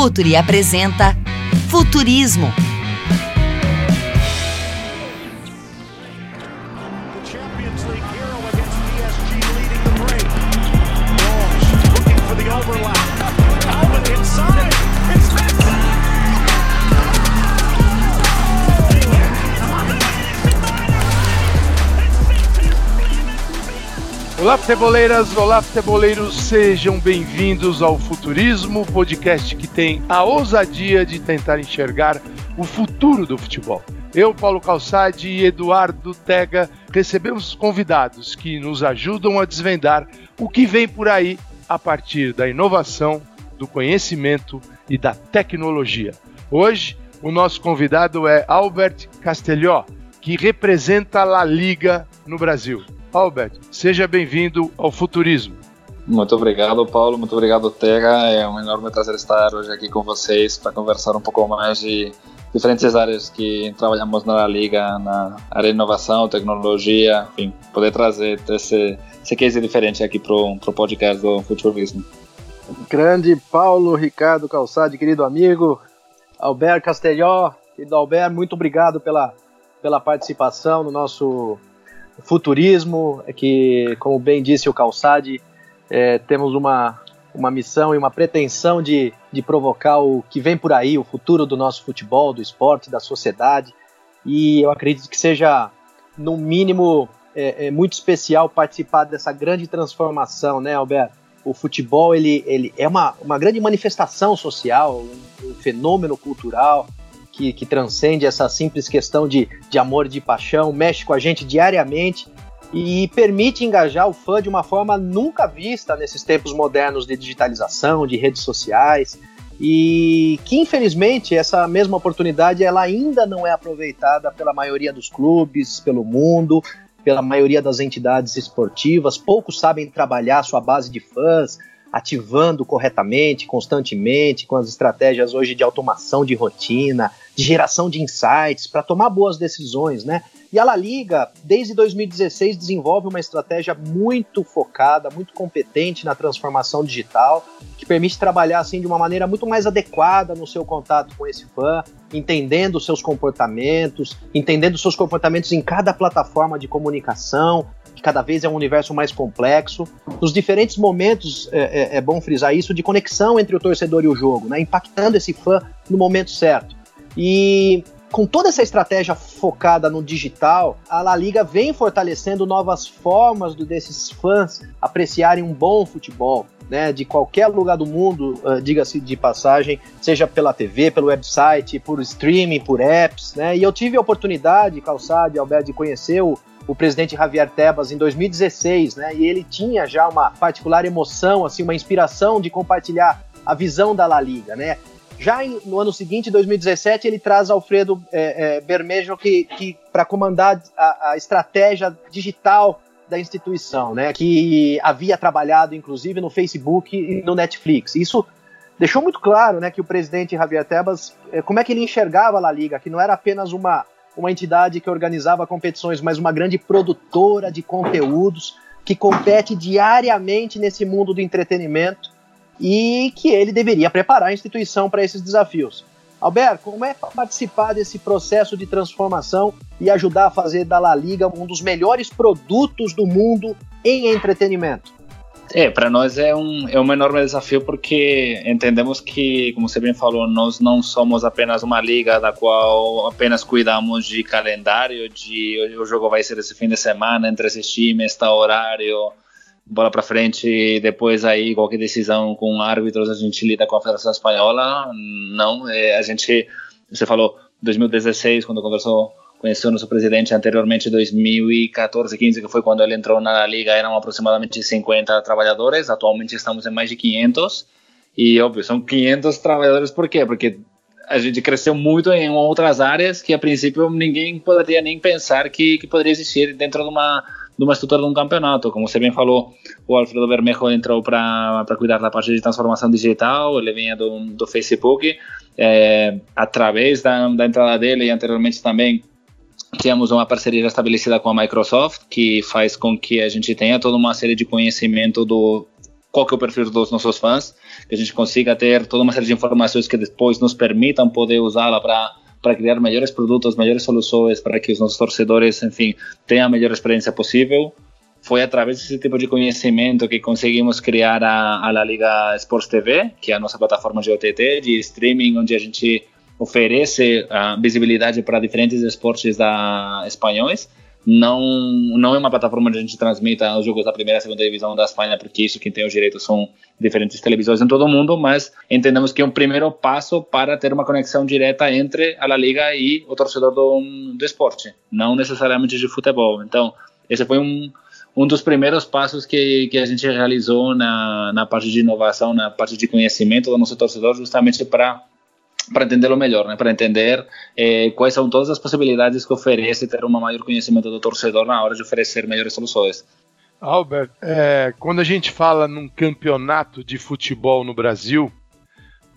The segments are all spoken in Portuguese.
Futuri apresenta Futurismo. Olá, futeboleiras, olá, futeboleiros, sejam bem-vindos ao Futurismo, podcast que tem a ousadia de tentar enxergar o futuro do futebol. Eu, Paulo Calçade e Eduardo Tega recebemos convidados que nos ajudam a desvendar o que vem por aí a partir da inovação, do conhecimento e da tecnologia. Hoje, o nosso convidado é Albert Castelhó, que representa a La Liga no Brasil. Albert, seja bem-vindo ao Futurismo. Muito obrigado, Paulo. Muito obrigado, Tega. É um enorme prazer estar hoje aqui com vocês para conversar um pouco mais de diferentes áreas que trabalhamos na Liga, na área de inovação, tecnologia, enfim, poder trazer esse, esse case diferente aqui para o podcast do Futurismo. Grande Paulo Ricardo Calçade, querido amigo, Albert Castelhó, querido Albert, muito obrigado pela, pela participação no nosso futurismo, é que, como bem disse o Calçade, é, temos uma, uma missão e uma pretensão de, de provocar o que vem por aí, o futuro do nosso futebol, do esporte, da sociedade, e eu acredito que seja, no mínimo, é, é muito especial participar dessa grande transformação, né, Alberto? O futebol ele, ele é uma, uma grande manifestação social, um, um fenômeno cultural, que, que transcende essa simples questão de, de amor e de paixão, mexe com a gente diariamente e permite engajar o fã de uma forma nunca vista nesses tempos modernos de digitalização, de redes sociais, e que infelizmente essa mesma oportunidade ela ainda não é aproveitada pela maioria dos clubes, pelo mundo, pela maioria das entidades esportivas. Poucos sabem trabalhar sua base de fãs, ativando corretamente, constantemente, com as estratégias hoje de automação de rotina, de geração de insights, para tomar boas decisões, né? E a La Liga, desde 2016, desenvolve uma estratégia muito focada, muito competente na transformação digital, que permite trabalhar assim de uma maneira muito mais adequada no seu contato com esse fã, entendendo seus comportamentos, entendendo seus comportamentos em cada plataforma de comunicação, que cada vez é um universo mais complexo. Nos diferentes momentos, é, é, é bom frisar isso, de conexão entre o torcedor e o jogo, né, impactando esse fã no momento certo. E com toda essa estratégia focada no digital, a La Liga vem fortalecendo novas formas do, desses fãs apreciarem um bom futebol. Né, de qualquer lugar do mundo, uh, diga-se de passagem, seja pela TV, pelo website, por streaming, por apps, né, e eu tive a oportunidade, Calçade, Alberto, de conhecer o, o presidente Javier Tebas em 2016, né? E ele tinha já uma particular emoção, assim, uma inspiração de compartilhar a visão da La Liga, né? Já em, no ano seguinte, 2017, ele traz Alfredo é, é, Bermejo que, que para comandar a, a estratégia digital da instituição, né? Que havia trabalhado, inclusive, no Facebook e no Netflix. Isso deixou muito claro, né, que o presidente Javier Tebas, é, como é que ele enxergava a La Liga, que não era apenas uma uma entidade que organizava competições, mas uma grande produtora de conteúdos que compete diariamente nesse mundo do entretenimento e que ele deveria preparar a instituição para esses desafios. Alberto, como é participar desse processo de transformação e ajudar a fazer da La Liga um dos melhores produtos do mundo em entretenimento? É, para nós é um, é um enorme desafio porque entendemos que, como você bem falou, nós não somos apenas uma liga da qual apenas cuidamos de calendário, de o jogo vai ser esse fim de semana entre esses times, está horário, bola para frente, depois aí qualquer decisão com árbitros a gente lida com a Federação Espanhola. Não, é, a gente, você falou 2016 quando conversou conheceu nosso presidente anteriormente em 2014, 15, que foi quando ele entrou na liga, eram aproximadamente 50 trabalhadores, atualmente estamos em mais de 500, e óbvio, são 500 trabalhadores por quê? Porque a gente cresceu muito em outras áreas que a princípio ninguém poderia nem pensar que, que poderia existir dentro de uma de uma estrutura de um campeonato. Como você bem falou, o Alfredo Bermejo entrou para cuidar da parte de transformação digital, ele vinha do, do Facebook, é, através da, da entrada dele e anteriormente também temos uma parceria estabelecida com a Microsoft, que faz com que a gente tenha toda uma série de conhecimento do qual que é o perfil dos nossos fãs. que a gente consiga ter toda uma série de informações que depois nos permitam poder usá-la para para criar melhores produtos, melhores soluções, para que os nossos torcedores, enfim, tenham a melhor experiência possível. Foi através desse tipo de conhecimento que conseguimos criar a, a La Liga Sports TV, que é a nossa plataforma de OTT, de streaming, onde a gente oferece a visibilidade para diferentes esportes da, espanhóis não não é uma plataforma onde a gente transmita os jogos da primeira e segunda divisão da Espanha, porque isso quem tem os direitos são diferentes televisões em todo o mundo, mas entendemos que é um primeiro passo para ter uma conexão direta entre a La Liga e o torcedor do, do esporte, não necessariamente de futebol. Então, esse foi um um dos primeiros passos que, que a gente realizou na, na parte de inovação, na parte de conhecimento do nosso torcedor, justamente para para entendê-lo melhor, né? para entender eh, quais são todas as possibilidades que oferece ter um maior conhecimento do torcedor na hora de oferecer melhores soluções. Albert, é, quando a gente fala num campeonato de futebol no Brasil,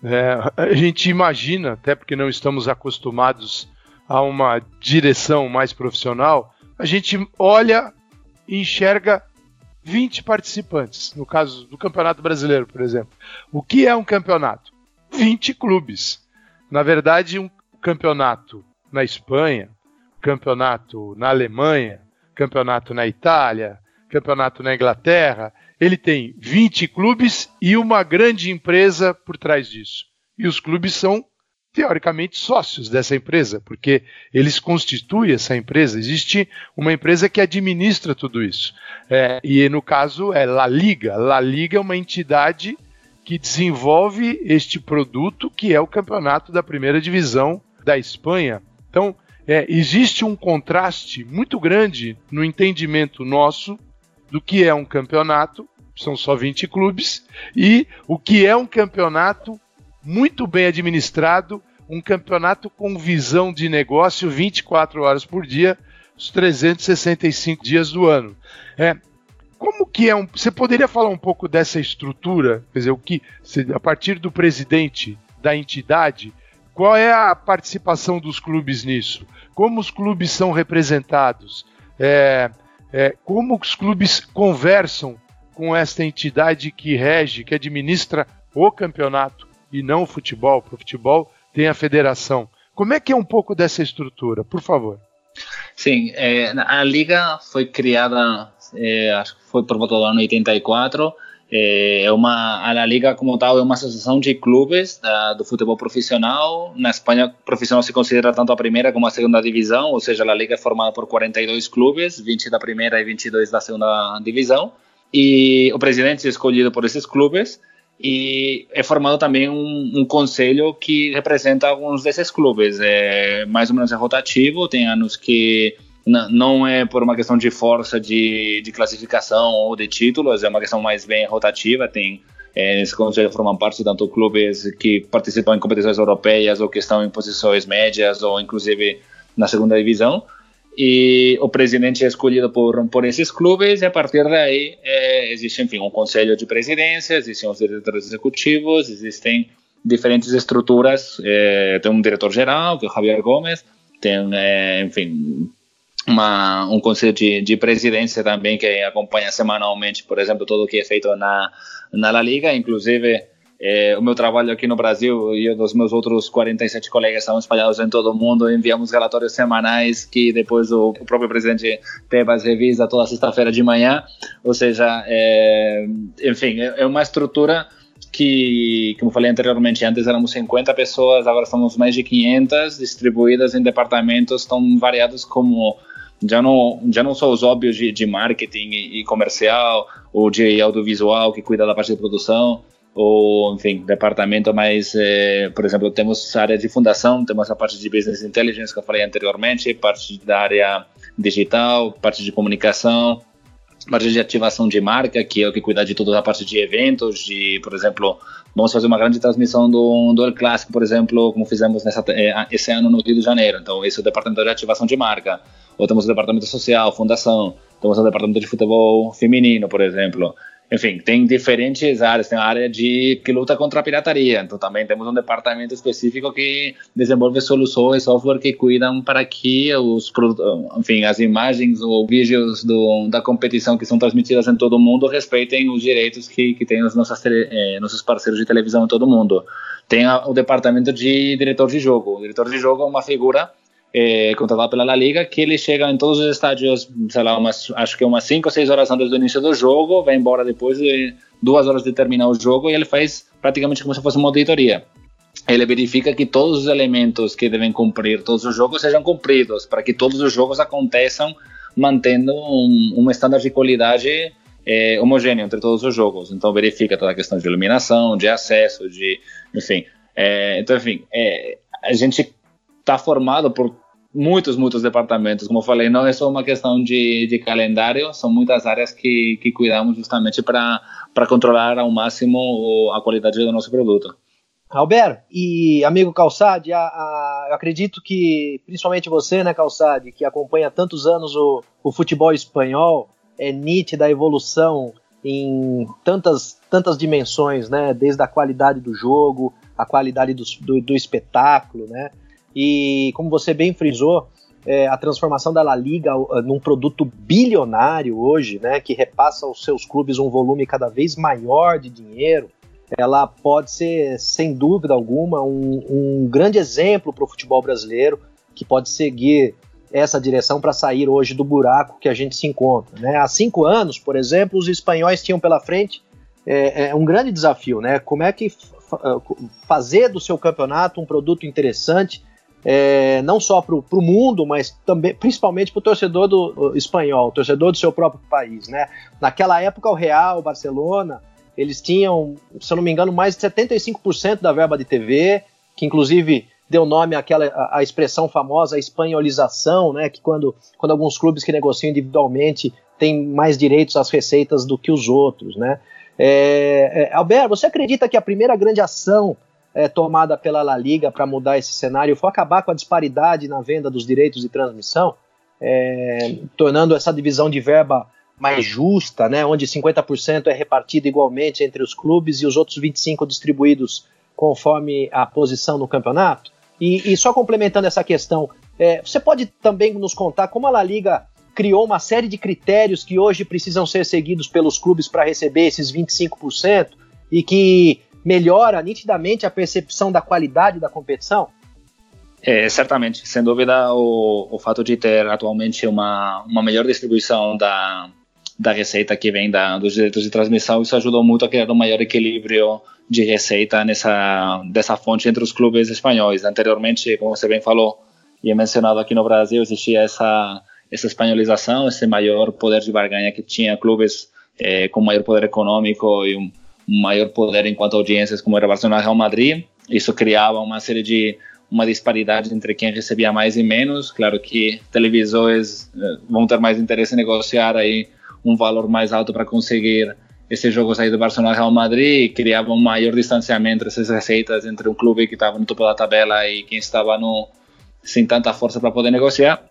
é, a gente imagina, até porque não estamos acostumados a uma direção mais profissional, a gente olha e enxerga 20 participantes, no caso do Campeonato Brasileiro, por exemplo. O que é um campeonato? 20 clubes. Na verdade, um campeonato na Espanha, campeonato na Alemanha, campeonato na Itália, campeonato na Inglaterra, ele tem 20 clubes e uma grande empresa por trás disso. E os clubes são teoricamente sócios dessa empresa, porque eles constituem essa empresa. Existe uma empresa que administra tudo isso. É, e no caso é La Liga. La Liga é uma entidade que desenvolve este produto que é o campeonato da primeira divisão da Espanha. Então, é, existe um contraste muito grande no entendimento nosso do que é um campeonato, são só 20 clubes, e o que é um campeonato muito bem administrado, um campeonato com visão de negócio 24 horas por dia, os 365 dias do ano. É, como que é um. Você poderia falar um pouco dessa estrutura? Quer dizer, o que. A partir do presidente da entidade, qual é a participação dos clubes nisso? Como os clubes são representados? É, é, como os clubes conversam com esta entidade que rege, que administra o campeonato e não o futebol? Para o futebol tem a federação. Como é que é um pouco dessa estrutura? Por favor. Sim, é, a liga foi criada é, acho que foi por volta do ano 84. É uma a liga como tal é uma associação de clubes da, do futebol profissional. Na Espanha, profissional se considera tanto a primeira como a segunda divisão, ou seja, a liga é formada por 42 clubes, 20 da primeira e 22 da segunda divisão. E o presidente é escolhido por esses clubes e é formado também um, um, conselho que representa alguns desses clubes. É mais ou menos é rotativo, tem anos que não é por uma questão de força de, de classificação ou de títulos, é uma questão mais bem rotativa. Tem é, nesse conselho formam parte tanto clubes que participam em competições europeias ou que estão em posições médias ou inclusive na segunda divisão. E o presidente é escolhido por, por esses clubes e a partir daí é, existe, enfim, um conselho de presidência, existem os diretores executivos, existem diferentes estruturas. É, tem um diretor geral, que é o Javier Gomes, tem, é, enfim, uma, um conselho de, de presidência também que acompanha semanalmente, por exemplo, tudo o que é feito na, na La Liga, inclusive é, o meu trabalho aqui no Brasil e os meus outros 47 colegas estão espalhados em todo o mundo, enviamos relatórios semanais que depois o, o próprio presidente Tebas revisa toda sexta-feira de manhã, ou seja, é, enfim, é uma estrutura que, como falei anteriormente, antes éramos 50 pessoas, agora somos mais de 500, distribuídas em departamentos tão variados como já não já não só os óbvios de, de marketing e, e, comercial ou de audiovisual que cuida da parte de produção ou enfim departamento mais eh, por exemplo temos área de fundação temos a parte de business intelligence que eu falei anteriormente parte da área digital parte de comunicação parte de ativação de marca que é o que cuida de toda a parte de eventos de por exemplo vamos fazer uma grande transmissão do, do Clássico, por exemplo, como fizemos nessa, eh, esse ano no Rio de Janeiro. Então, esse é o departamento de ativação de marca ou temos o departamento social, fundação, temos o departamento de futebol feminino, por exemplo. Enfim, tem diferentes áreas. Tem a área de que luta contra a pirataria. Então também temos um departamento específico que desenvolve soluções, software que cuidam para que os, enfim, as imagens ou vídeos do, da competição que são transmitidas em todo o mundo respeitem os direitos que, que têm os eh, nossos parceiros de televisão em todo o mundo. Tem a, o departamento de diretor de jogo. O diretor de jogo é uma figura é, contratado pela La Liga, que ele chega em todos os estádios, sei lá, umas, acho que umas 5 ou 6 horas antes do início do jogo, vai embora depois de duas horas de terminar o jogo e ele faz praticamente como se fosse uma auditoria. Ele verifica que todos os elementos que devem cumprir todos os jogos sejam cumpridos, para que todos os jogos aconteçam mantendo um, um estándar de qualidade é, homogêneo entre todos os jogos. Então verifica toda a questão de iluminação, de acesso, de, enfim. É, então, enfim, a gente está formado por muitos, muitos departamentos. Como eu falei, não é só uma questão de, de calendário, são muitas áreas que, que cuidamos justamente para controlar ao máximo a qualidade do nosso produto. Albert e amigo Calçade, a, a, eu acredito que, principalmente você, né, Calçade, que acompanha há tantos anos o, o futebol espanhol, é nítida a evolução em tantas, tantas dimensões, né, desde a qualidade do jogo, a qualidade do, do, do espetáculo, né, e como você bem frisou, é, a transformação da La Liga uh, num produto bilionário hoje, né, que repassa aos seus clubes um volume cada vez maior de dinheiro, ela pode ser, sem dúvida alguma, um, um grande exemplo para o futebol brasileiro, que pode seguir essa direção para sair hoje do buraco que a gente se encontra. Né? Há cinco anos, por exemplo, os espanhóis tinham pela frente é, é um grande desafio, né? Como é que fazer do seu campeonato um produto interessante é, não só para o mundo, mas também, principalmente para o torcedor do espanhol, torcedor do seu próprio país. Né? Naquela época, o Real, o Barcelona, eles tinham, se eu não me engano, mais de 75% da verba de TV, que inclusive deu nome àquela à expressão famosa, espanholização, né? que quando, quando alguns clubes que negociam individualmente têm mais direitos às receitas do que os outros. Né? É, é, Albert, você acredita que a primeira grande ação é, tomada pela La Liga para mudar esse cenário foi acabar com a disparidade na venda dos direitos de transmissão, é, tornando essa divisão de verba mais justa, né, onde 50% é repartido igualmente entre os clubes e os outros 25% distribuídos conforme a posição no campeonato. E, e só complementando essa questão, é, você pode também nos contar como a La Liga criou uma série de critérios que hoje precisam ser seguidos pelos clubes para receber esses 25% e que melhora nitidamente a percepção da qualidade da competição? É, certamente, sem dúvida, o, o fato de ter atualmente uma, uma melhor distribuição da, da receita que vem da, dos direitos de transmissão, isso ajudou muito a criar um maior equilíbrio de receita nessa dessa fonte entre os clubes espanhóis. Anteriormente, como você bem falou e é mencionado aqui no Brasil, existia essa essa espanholização, esse maior poder de barganha que tinha clubes é, com maior poder econômico e um, maior poder enquanto audiências como era Barcelona e Real Madrid. Isso criava uma série de uma disparidade entre quem recebia mais e menos. Claro que televisões eh, vão ter mais interesse em negociar aí um valor mais alto para conseguir esses jogos aí do Barcelona e Real Madrid, criava um maior distanciamento entre essas receitas entre um clube que estava no topo da tabela e quem estava no sem tanta força para poder negociar.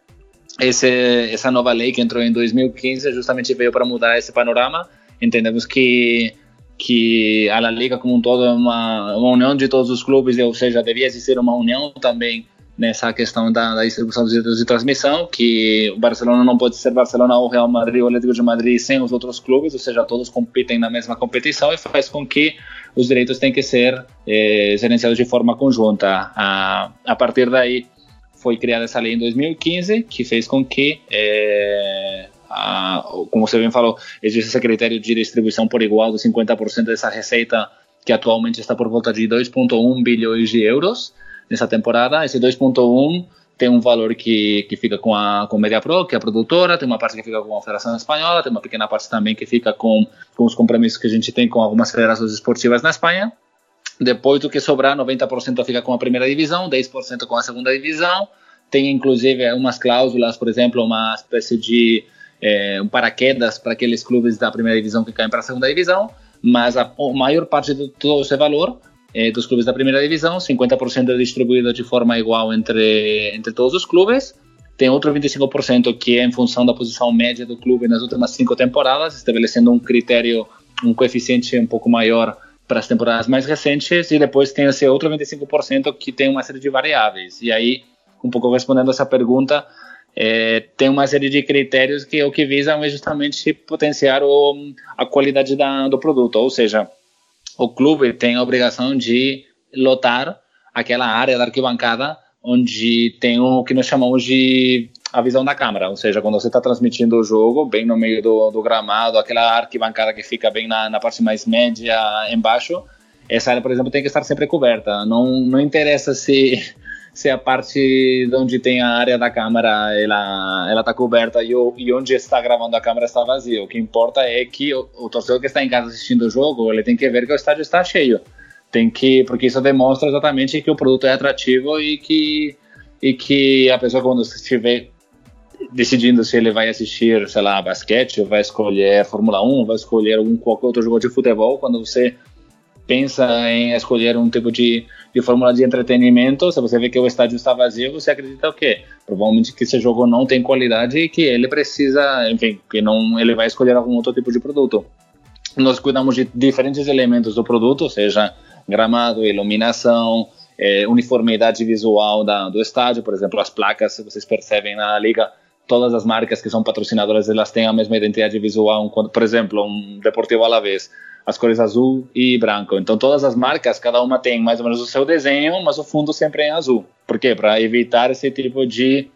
Esse, essa nova lei que entrou em 2015 justamente veio para mudar esse panorama. Entendemos que que a La Liga como um todo é uma, uma união de todos os clubes, ou seja, devia existir uma união também nessa questão da, da, distribuição dos direitos de transmissão, que o Barcelona não pode ser Barcelona ou Real Madrid ou Atlético de Madrid sem os outros clubes, ou seja, todos competem na mesma competição e faz com que os direitos tenham que ser eh, gerenciados de forma conjunta. A, a partir daí foi criada essa lei em 2015, que fez com que eh, a, como você bem falou, existe esse critério de distribuição por igual de 50% dessa receita que atualmente está por volta de 2,1 bilhões de euros nessa temporada. Esse 2,1 tem um valor que, que fica com a com Media Pro, que é a produtora, tem uma parte que fica com a Federação Espanhola, tem uma pequena parte também que fica com, com os compromissos que a gente tem com algumas federações esportivas na Espanha. Depois do que sobrar, 90% fica com a primeira divisão, 10% com a segunda divisão. Tem inclusive umas cláusulas, por exemplo, uma espécie de é, um paraquedas para aqueles clubes da primeira divisão que caem para a segunda divisão, mas a, a maior parte de todo esse valor é dos clubes da primeira divisão, 50% é distribuído de forma igual entre, entre todos os clubes, tem outro 25% que é em função da posição média do clube nas últimas cinco temporadas, estabelecendo um critério um coeficiente um pouco maior para as temporadas mais recentes e depois tem esse outro 25% que tem uma série de variáveis. E aí, um pouco respondendo essa pergunta, é, tem uma série de critérios que o que visam é justamente potenciar o, a qualidade da, do produto, ou seja, o clube tem a obrigação de lotar aquela área da arquibancada onde tem o que nós chamamos de a visão da câmera, ou seja, quando você está transmitindo o jogo bem no meio do, do, gramado, aquela arquibancada que fica bem na, na parte mais média embaixo, essa área, por exemplo, tem que estar sempre coberta. Não, não interessa se se a parte onde tem a área da câmera ela ela está coberta e, o, e onde está gravando a câmera está vazio. O que importa é que o, o torcedor que está em casa assistindo o jogo ele tem que ver que o estádio está cheio. Tem que porque isso demonstra exatamente que o produto é atrativo e que e que a pessoa quando estiver decidindo se ele vai assistir, sei lá, basquete, vai escolher Fórmula 1, vai escolher algum qualquer outro jogo de futebol, quando você pensa em escolher um tipo de, de fórmula de entretenimento, se você vê que o estádio está vazio, você acredita o quê? Provavelmente que esse jogo não tem qualidade e que ele precisa, enfim, que não ele vai escolher algum outro tipo de produto. Nós cuidamos de diferentes elementos do produto, seja gramado, iluminação, é, uniformidade visual da, do estádio, por exemplo, as placas, vocês percebem na liga, todas as marcas que são patrocinadoras, elas têm a mesma identidade visual, por exemplo, um Deportivo Alavés, as cores azul e branco. Então todas as marcas, cada uma tem mais ou menos o seu desenho, mas o fundo sempre é em azul. Por quê? Para evitar esse tipo de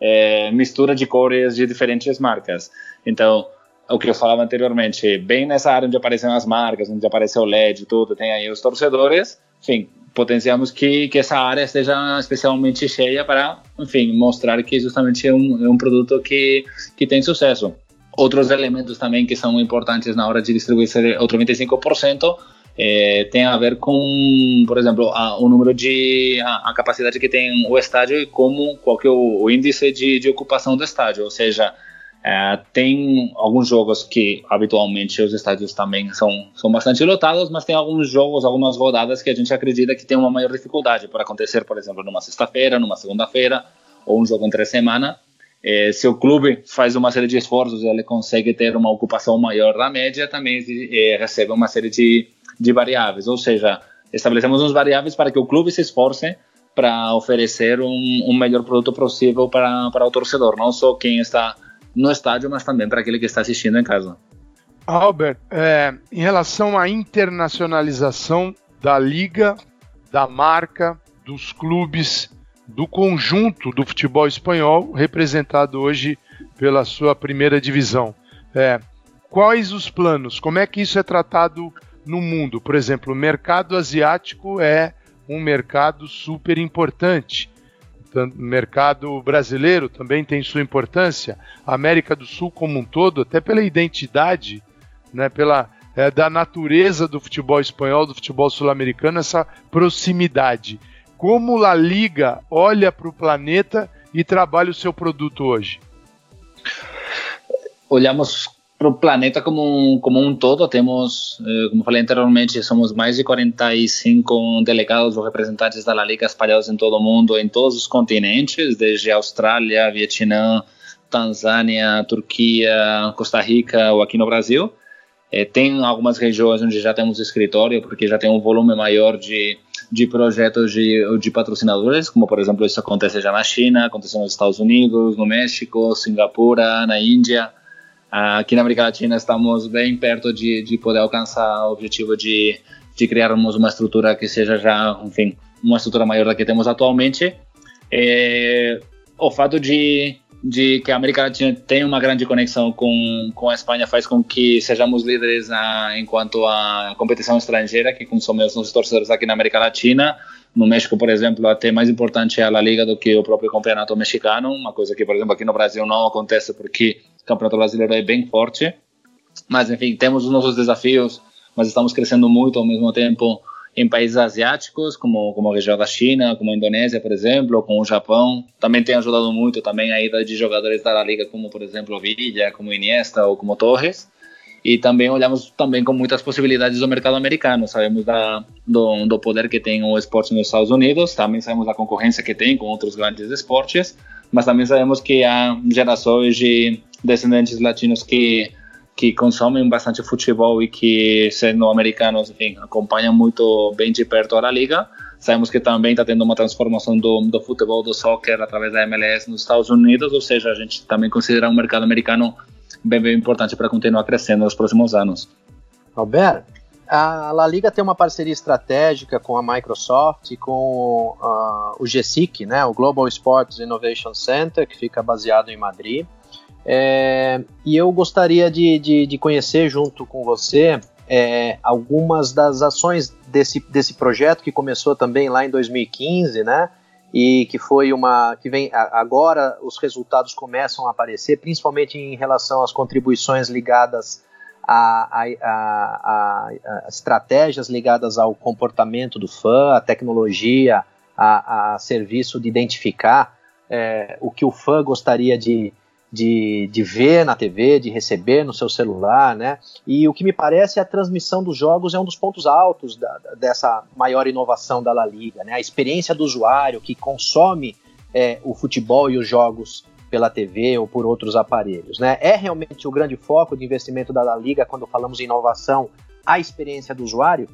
é, mistura de cores de diferentes marcas. Então, o que eu falava anteriormente, bem nessa área onde aparecem as marcas, onde aparece o LED tudo, tem aí os torcedores, enfim, potenciamos que, que essa área esteja especialmente cheia para, enfim, mostrar que justamente é um, é um produto que, que tem sucesso. Outros elementos também que são importantes na hora de distribuir esse outro 25% é, tem a ver com, por exemplo, a, o número de a, a, capacidade que tem o estádio e como qual que é o, o índice de, de, ocupação do estádio, ou seja, é, tem alguns jogos que habitualmente os estádios também são são bastante lotados, mas tem alguns jogos, algumas rodadas que a gente acredita que tem uma maior dificuldade por acontecer, por exemplo, numa sexta-feira, numa segunda-feira ou um jogo entre semana é, se o clube faz uma série de esforços ele consegue ter uma ocupação maior da média, também é, recebe uma série de, de variáveis. Ou seja, estabelecemos uns variáveis para que o clube se esforce para oferecer um, um melhor produto possível para, para o torcedor, não só quem está no estádio, mas também para aquele que está assistindo em casa. Albert, é, em relação à internacionalização da liga, da marca, dos clubes, do conjunto do futebol espanhol, representado hoje pela sua primeira divisão. É, quais os planos? Como é que isso é tratado no mundo? Por exemplo, o mercado asiático é um mercado super importante. O mercado brasileiro também tem sua importância. A América do Sul como um todo, até pela identidade, né, pela é, da natureza do futebol espanhol, do futebol sul-americano, essa proximidade como La Liga olha para o planeta e trabalha o seu produto hoje? Olhamos para o planeta como um, como um todo. Temos, eh, como falei anteriormente, somos mais de 45 delegados ou representantes da La Liga espalhados em todo o mundo, em todos os continentes, desde Austrália, Vietnã, Tanzânia, Turquia, Costa Rica ou aqui no Brasil. É, tem algumas regiões onde já temos escritório, porque já tem um volume maior de, de projetos de, de patrocinadores, como por exemplo isso acontece já na China, acontece nos Estados Unidos, no México, Singapura, na Índia. Aqui na América Latina estamos bem perto de, de poder alcançar o objetivo de, de criarmos uma estrutura que seja já, enfim, uma estrutura maior da que temos atualmente. É, o fato de de que a América Latina tem uma grande conexão com, com a Espanha faz com que sejamos líderes na, enquanto a competição estrangeira que consomem os nossos torcedores aqui na América Latina. No México, por exemplo, até mais importante é a La Liga do que o próprio campeonato mexicano, uma coisa que, por exemplo, aqui no Brasil não acontece porque o campeonato brasileiro é bem forte. Mas, enfim, temos os nossos desafios, mas estamos crescendo muito ao mesmo tempo em países asiáticos, como, como a região da China, como a Indonésia, por exemplo, com o Japão. Também tem ajudado muito também a ida de jogadores da Liga, como por exemplo Villa, como Iniesta ou como Torres. E também olhamos também com muitas possibilidades do mercado americano. Sabemos da, do, do poder que tem o esporte nos Estados Unidos, também sabemos da concorrência que tem com outros grandes esportes, mas também sabemos que há gerações de descendentes latinos que que consomem bastante futebol e que, sendo americanos, enfim, acompanham muito bem de perto a liga. Sabemos que também está tendo uma transformação do, do futebol, do soccer, através da MLS nos Estados Unidos, ou seja, a gente também considera o mercado americano bem, bem importante para continuar crescendo nos próximos anos. Alberto, a La Liga tem uma parceria estratégica com a Microsoft e com uh, o GSIC, né, o Global Sports Innovation Center, que fica baseado em Madrid. É, e eu gostaria de, de, de, conhecer junto com você é, algumas das ações desse, desse projeto que começou também lá em 2015, né? E que foi uma que vem agora os resultados começam a aparecer, principalmente em relação às contribuições ligadas a, a, a, a estratégias ligadas ao comportamento do fã, a tecnologia, a, serviço de identificar é, o que o fã gostaria de, de, de ver na TV, de receber no seu celular, né? E o que me parece é a transmissão dos jogos é um dos pontos altos da, dessa maior inovação da La Liga, né? A experiência do usuário que consome é, o futebol e os jogos pela TV ou por outros aparelhos, né? É realmente o grande foco de investimento da La Liga quando falamos em inovação, a experiência do usuário?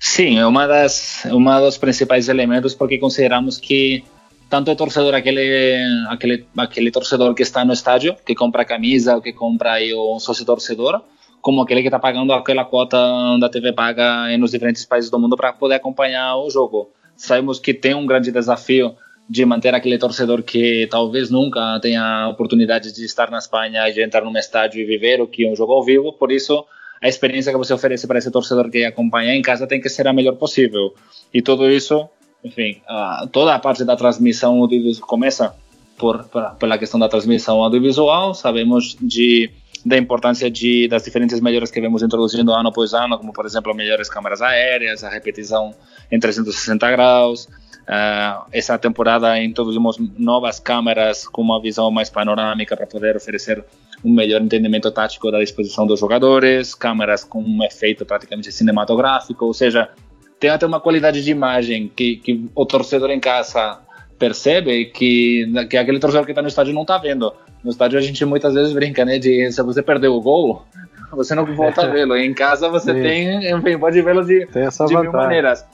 Sim, é uma das uma dos principais elementos porque consideramos que tanto torcedor, aquele, aquele, aquele torcedor que está no estádio, que compra a camisa, que compra aí o sócio torcedor, como aquele que está pagando aquela cota da TV paga nos diferentes países do mundo para poder acompanhar o jogo. Sabemos que tem um grande desafio de manter aquele torcedor que talvez nunca tenha a oportunidade de estar na Espanha de entrar num estádio e viver o que é um jogo ao vivo, por isso a experiência que você oferece para esse torcedor que acompanha em casa tem que ser a melhor possível. E tudo isso enfim, a, toda a parte da transmissão audiovisual começa por, pela questão da transmissão audiovisual. Sabemos de da importância de, das diferentes melhorias que vemos introduzindo ano após ano, como por exemplo melhores câmeras aéreas, a repetição em 360 graus. Uh, essa temporada introduzimos novas câmeras com uma visão mais panorâmica para poder oferecer um melhor entendimento tático da disposição dos jogadores, câmeras com um efeito praticamente cinematográfico, ou seja, tem até uma qualidade de imagem que, que o torcedor em casa percebe que, que aquele torcedor que está no estádio não está vendo. No estádio a gente muitas vezes brinca, né? De se você perdeu o gol, você não volta a vê-lo. Em casa você Sim. tem, enfim, pode vê-lo de, de mil maneiras.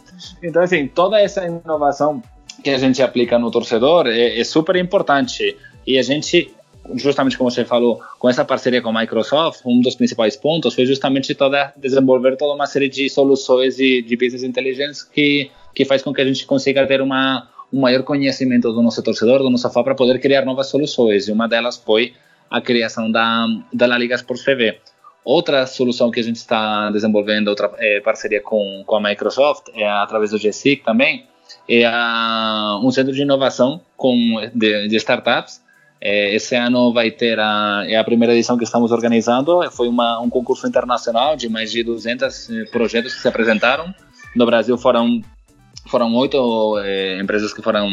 Então, assim, toda essa inovação que a gente aplica no torcedor é, é super importante. E a gente justamente como você falou, com essa parceria com a Microsoft, um dos principais pontos foi justamente toda desenvolver toda uma série de soluções e de business intelligence que que faz com que a gente consiga ter uma um maior conhecimento do nosso torcedor, do nosso fã, para poder criar novas soluções. E uma delas foi a criação da da La Liga Sports TV. Outra solução que a gente está desenvolvendo, outra é, parceria com, com a Microsoft, é através do GSIC também, é a, um centro de inovação com, de, de startups, esse ano vai ter a, é a primeira edição que estamos organizando. Foi uma, um concurso internacional de mais de 200 eh, projetos que se apresentaram. No Brasil foram foram oito eh, empresas que foram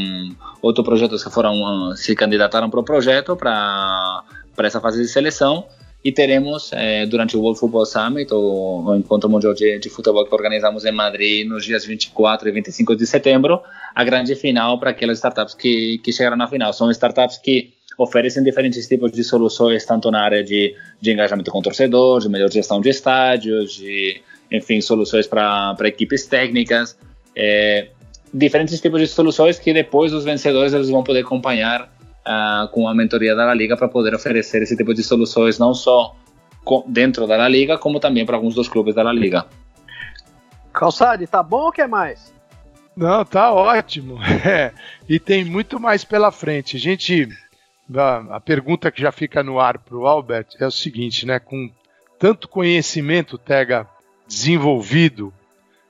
oito projetos que foram se candidataram para o projeto para para essa fase de seleção e teremos eh, durante o World Football Summit o, o encontro mundial de, de, futebol que organizamos em Madrid nos dias 24 e 25 de setembro a grande final para aquelas startups que que chegaram na final são startups que oferecem diferentes tipos de soluções, tanto na área de, de engajamento com torcedores, de melhor gestão de estádios, de, enfim, soluções para equipes técnicas, é, diferentes tipos de soluções que depois os vencedores eles vão poder acompanhar uh, com a mentoria da La Liga para poder oferecer esse tipo de soluções não só dentro da La Liga, como também para alguns dos clubes da La Liga. Calçade, tá bom ou quer mais? Não, tá ótimo. É, e tem muito mais pela frente. A gente a, pergunta que já fica no ar para o Albert é o seguinte, né? Com tanto conhecimento, Tega, desenvolvido,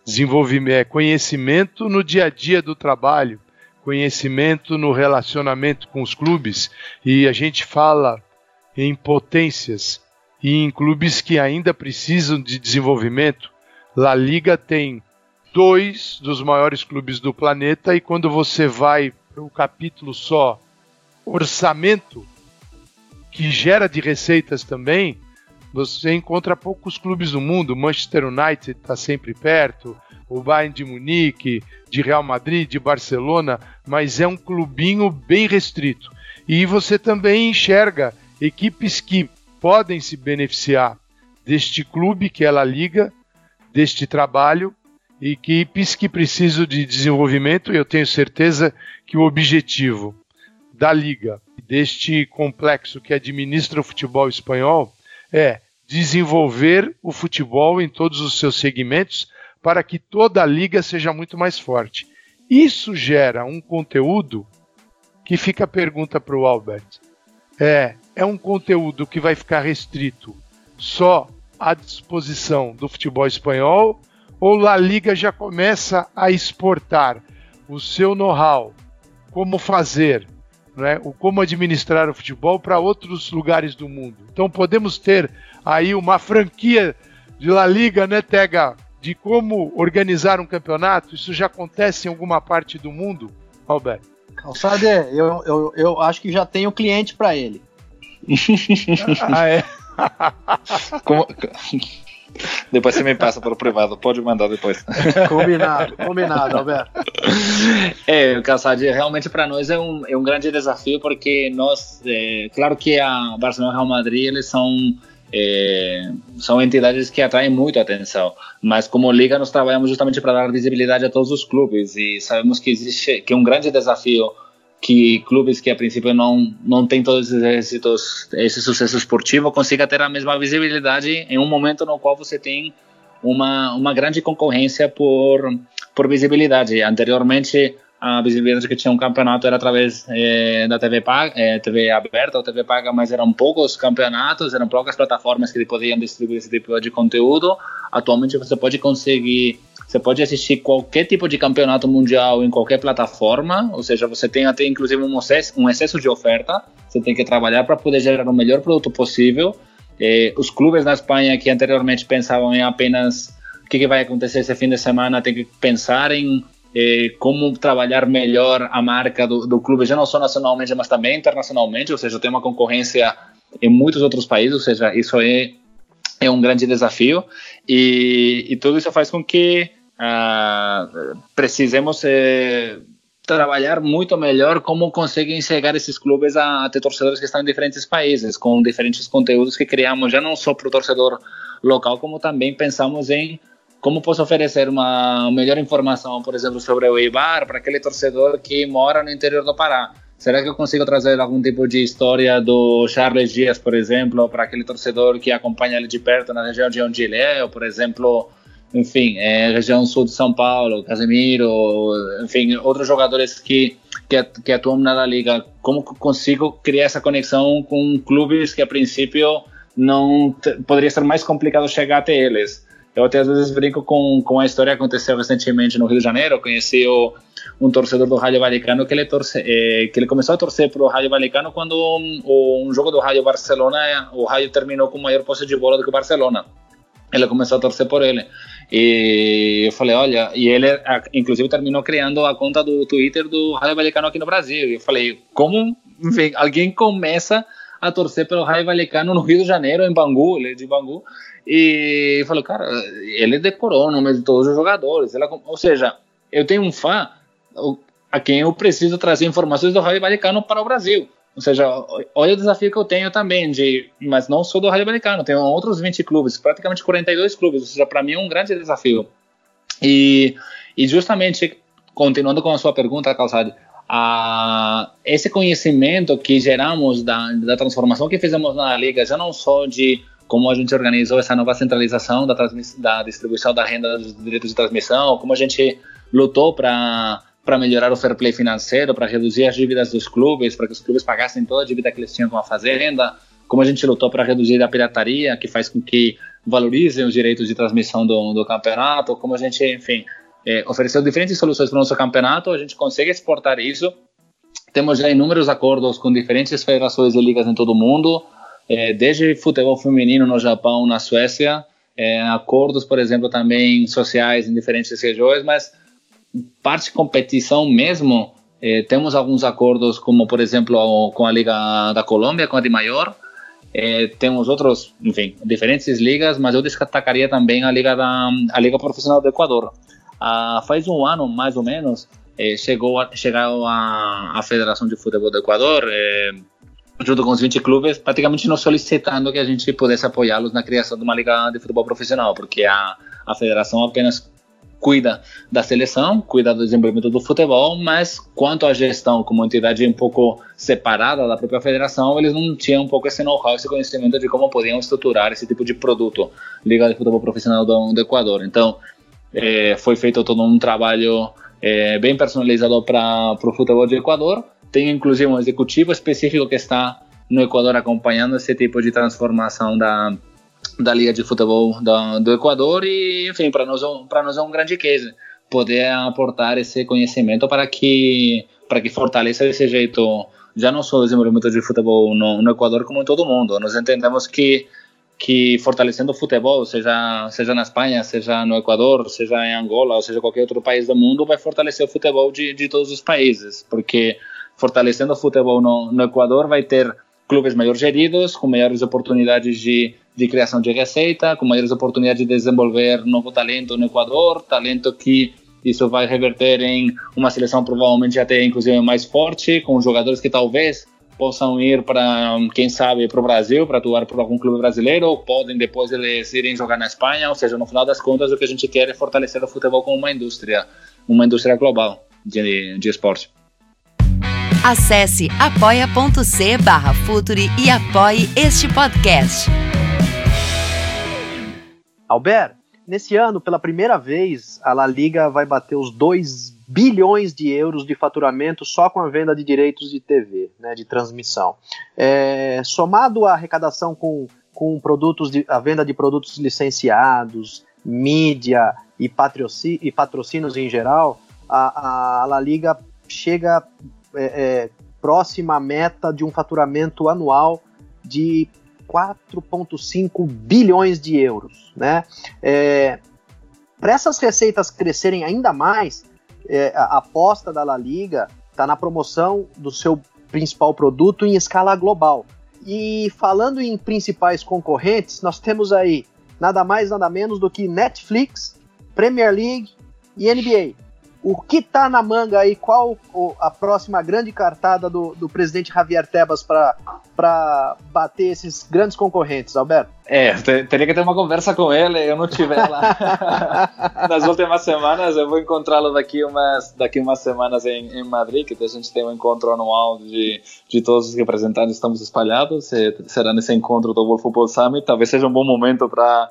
desenvolvimento, é, conhecimento no dia a dia do trabalho, conhecimento no relacionamento com os clubes, e a gente fala em potências e em clubes que ainda precisam de desenvolvimento. La Liga tem dois dos maiores clubes do planeta, e quando você vai para o capítulo só orçamento que gera de receitas também, você encontra poucos clubes do mundo. Manchester United está sempre perto, o Bayern de Munique, de Real Madrid, de Barcelona, mas é um clubinho bem restrito. E você também enxerga equipes que podem se beneficiar deste clube que ela liga, deste trabalho, equipes que precisam de desenvolvimento, e eu tenho certeza que o objetivo da liga, deste complexo que administra o futebol espanhol, é desenvolver o futebol em todos os seus segmentos para que toda a liga seja muito mais forte. Isso gera um conteúdo que fica a pergunta para o Albert. É, é um conteúdo que vai ficar restrito só à disposição do futebol espanhol ou La Liga já começa a exportar o seu know-how, como fazer, né, o como administrar o futebol para outros lugares do mundo. Então podemos ter aí uma franquia de La Liga, né, Tega, de como organizar um campeonato. Isso já acontece em alguma parte do mundo, Alberto? Calçade, eu, eu, eu acho que já tenho cliente para ele. ah, é? Como... Depois você me passa pelo privado, pode mandar depois. Combinado, combinado, Alberto. É, Calçade, realmente para nós é um, é um grande desafio porque nós, é, claro que a Barcelona e Real Madrid eles são é, são entidades que atraem muito atenção, mas como liga nós trabalhamos justamente para dar visibilidade a todos os clubes e sabemos que existe que é um grande desafio que clubes que a princípio não não têm todos esses êxitos, esse sucesso esportivo, consiga ter a mesma visibilidade em um momento no qual você tem uma uma grande concorrência por por visibilidade. Anteriormente a visibilidade que tinha um campeonato era através é, da TV paga, é, TV aberta ou TV paga, mas eram poucos campeonatos, eram poucas plataformas que podiam distribuir esse tipo de conteúdo. Atualmente você pode conseguir você pode assistir qualquer tipo de campeonato mundial em qualquer plataforma, ou seja, você tem até inclusive um excesso, de oferta. Você tem que trabalhar para poder gerar o melhor produto possível. Eh, os clubes na Espanha que anteriormente pensavam em apenas o que, que vai acontecer esse fim de semana, tem que pensar em eh, como trabalhar melhor a marca do, do, clube, já não só nacionalmente, mas também internacionalmente, ou seja, tem uma concorrência em muitos outros países, ou seja, isso é, é um grande desafio, e, e tudo isso faz com que uh, precisemos eh, trabalhar muito melhor como conseguem chegar esses clubes a, a ter torcedores que estão em diferentes países, com diferentes conteúdos que criamos, já não só para o torcedor local, como também pensamos em como posso oferecer uma melhor informação, por exemplo, sobre o Eibar para aquele torcedor que mora no interior do Pará? Será que eu consigo trazer algum tipo de história do Charles Dias, por exemplo, para aquele torcedor que acompanha ele de perto na região de onde ele é, ou, por exemplo, enfim, é, região sul de São Paulo, Casemiro, enfim, outros jogadores que, que, que atuam na Liga. Como consigo criar essa conexão com clubes que a princípio não poderia ser mais complicado chegar até eles? Eu até às vezes brinco com, com a história que aconteceu recentemente no Rio de Janeiro. Conheci o, um torcedor do Raio Valecano que ele, torce, eh, que ele começou a torcer para o Raio quando um, um jogo do Raio Barcelona, o Raio terminou com maior posse de bola do que o Barcelona. Ele começou a torcer por ele. E eu falei, olha, e ele inclusive terminou criando a conta do Twitter do Raio Valecano aqui no Brasil. E eu falei, como enfim, alguém começa a torcer pelo Raio Valecano no Rio de Janeiro, em Bangu, ele é de Bangu, e falou, cara, ele decorou o nome de todos os jogadores. Ela, ou seja, eu tenho um fã a quem eu preciso trazer informações do Raio Valecano para o Brasil. Ou seja, olha o desafio que eu tenho também, de, mas não sou do Raio Valecano, tenho outros 20 clubes, praticamente 42 clubes, ou seja, para mim é um grande desafio. E, e justamente, continuando com a sua pergunta, Calçade, a, esse conhecimento que geramos da, da transformação que fizemos na Liga, já não só de como a gente organizou essa nova centralização da, da distribuição da renda dos direitos de transmissão, como a gente lutou para para melhorar o fair play financeiro, para reduzir as dívidas dos clubes, para que os clubes pagassem toda a dívida que eles tinham com a fazenda, como a gente lutou para reduzir a pirataria, que faz com que valorizem os direitos de transmissão do, do campeonato, como a gente, enfim, é, ofereceu diferentes soluções para o nosso campeonato, a gente consegue exportar isso. Temos já inúmeros acordos com diferentes federações e ligas em todo o mundo, é, desde futebol feminino no Japão, na Suécia, é, acordos, por exemplo, também sociais em diferentes regiões, mas parte de competição mesmo, é, temos alguns acordos, como por exemplo com a Liga da Colômbia, com a de Maior, é, temos outros, enfim, diferentes ligas, mas eu destacaria também a Liga, da, a Liga Profissional do Equador. Ah, faz um ano, mais ou menos, é, chegou a, chegou a, a Federação de Futebol do Equador, é, junto com os 20 clubes, praticamente nos solicitando que a gente pudesse apoiá-los na criação de uma liga de futebol profissional, porque a, a federação apenas cuida da seleção, cuida do desenvolvimento do futebol, mas quanto à gestão como entidade um pouco separada da própria federação, eles não tinham um pouco esse know-how, esse conhecimento de como podiam estruturar esse tipo de produto, Liga de Futebol Profissional do, do Equador. Então, é, foi feito todo um trabalho é, bem personalizado para o futebol do Equador. Tem inclusive um executivo específico que está no Equador acompanhando esse tipo de transformação da, da Liga de Futebol do, do Equador e, enfim, para nós, para nós é um grande case poder aportar esse conhecimento para que para que fortaleça desse jeito já não só o desenvolvimento de futebol no, no Equador como em todo o mundo. Nós entendemos que que fortalecendo o futebol, seja seja na Espanha, seja no Equador, seja em Angola, ou seja qualquer outro país do mundo, vai fortalecer o futebol de, de todos os países, porque fortalecendo o futebol no, no Equador vai ter clubes melhor geridos, com maiores oportunidades de, de criação de receita, com maiores oportunidades de desenvolver novo talento no Equador, talento que isso vai reverter em uma seleção provavelmente até inclusive mais forte, com jogadores que talvez possam ir para, quem sabe, para o Brasil, para atuar por algum clube brasileiro, ou podem depois eles irem jogar na Espanha, ou seja, no final das contas o que a gente quer é fortalecer o futebol como uma indústria, uma indústria global de, de esporte. Acesse apoia.c barra Futuri e apoie este podcast. Albert, nesse ano, pela primeira vez, a La Liga vai bater os 2 bilhões de euros de faturamento só com a venda de direitos de TV, né, de transmissão. É, somado à arrecadação com, com produtos de, a venda de produtos licenciados, mídia e, e patrocínios em geral, a, a La Liga chega é, é, próxima à meta de um faturamento anual de 4,5 bilhões de euros. Né? É, Para essas receitas crescerem ainda mais, é, a aposta da La Liga está na promoção do seu principal produto em escala global. E falando em principais concorrentes, nós temos aí nada mais nada menos do que Netflix, Premier League e NBA o que tá na manga aí? Qual a próxima grande cartada do, do presidente Javier Tebas para bater esses grandes concorrentes, Alberto? É, teria que ter uma conversa com ele, eu não tive lá nas últimas semanas, eu vou encontrá-lo daqui umas, daqui umas semanas em, em Madrid, que a gente tem um encontro anual de, de todos os representantes estamos espalhados, será nesse encontro do World Football Summit, talvez seja um bom momento para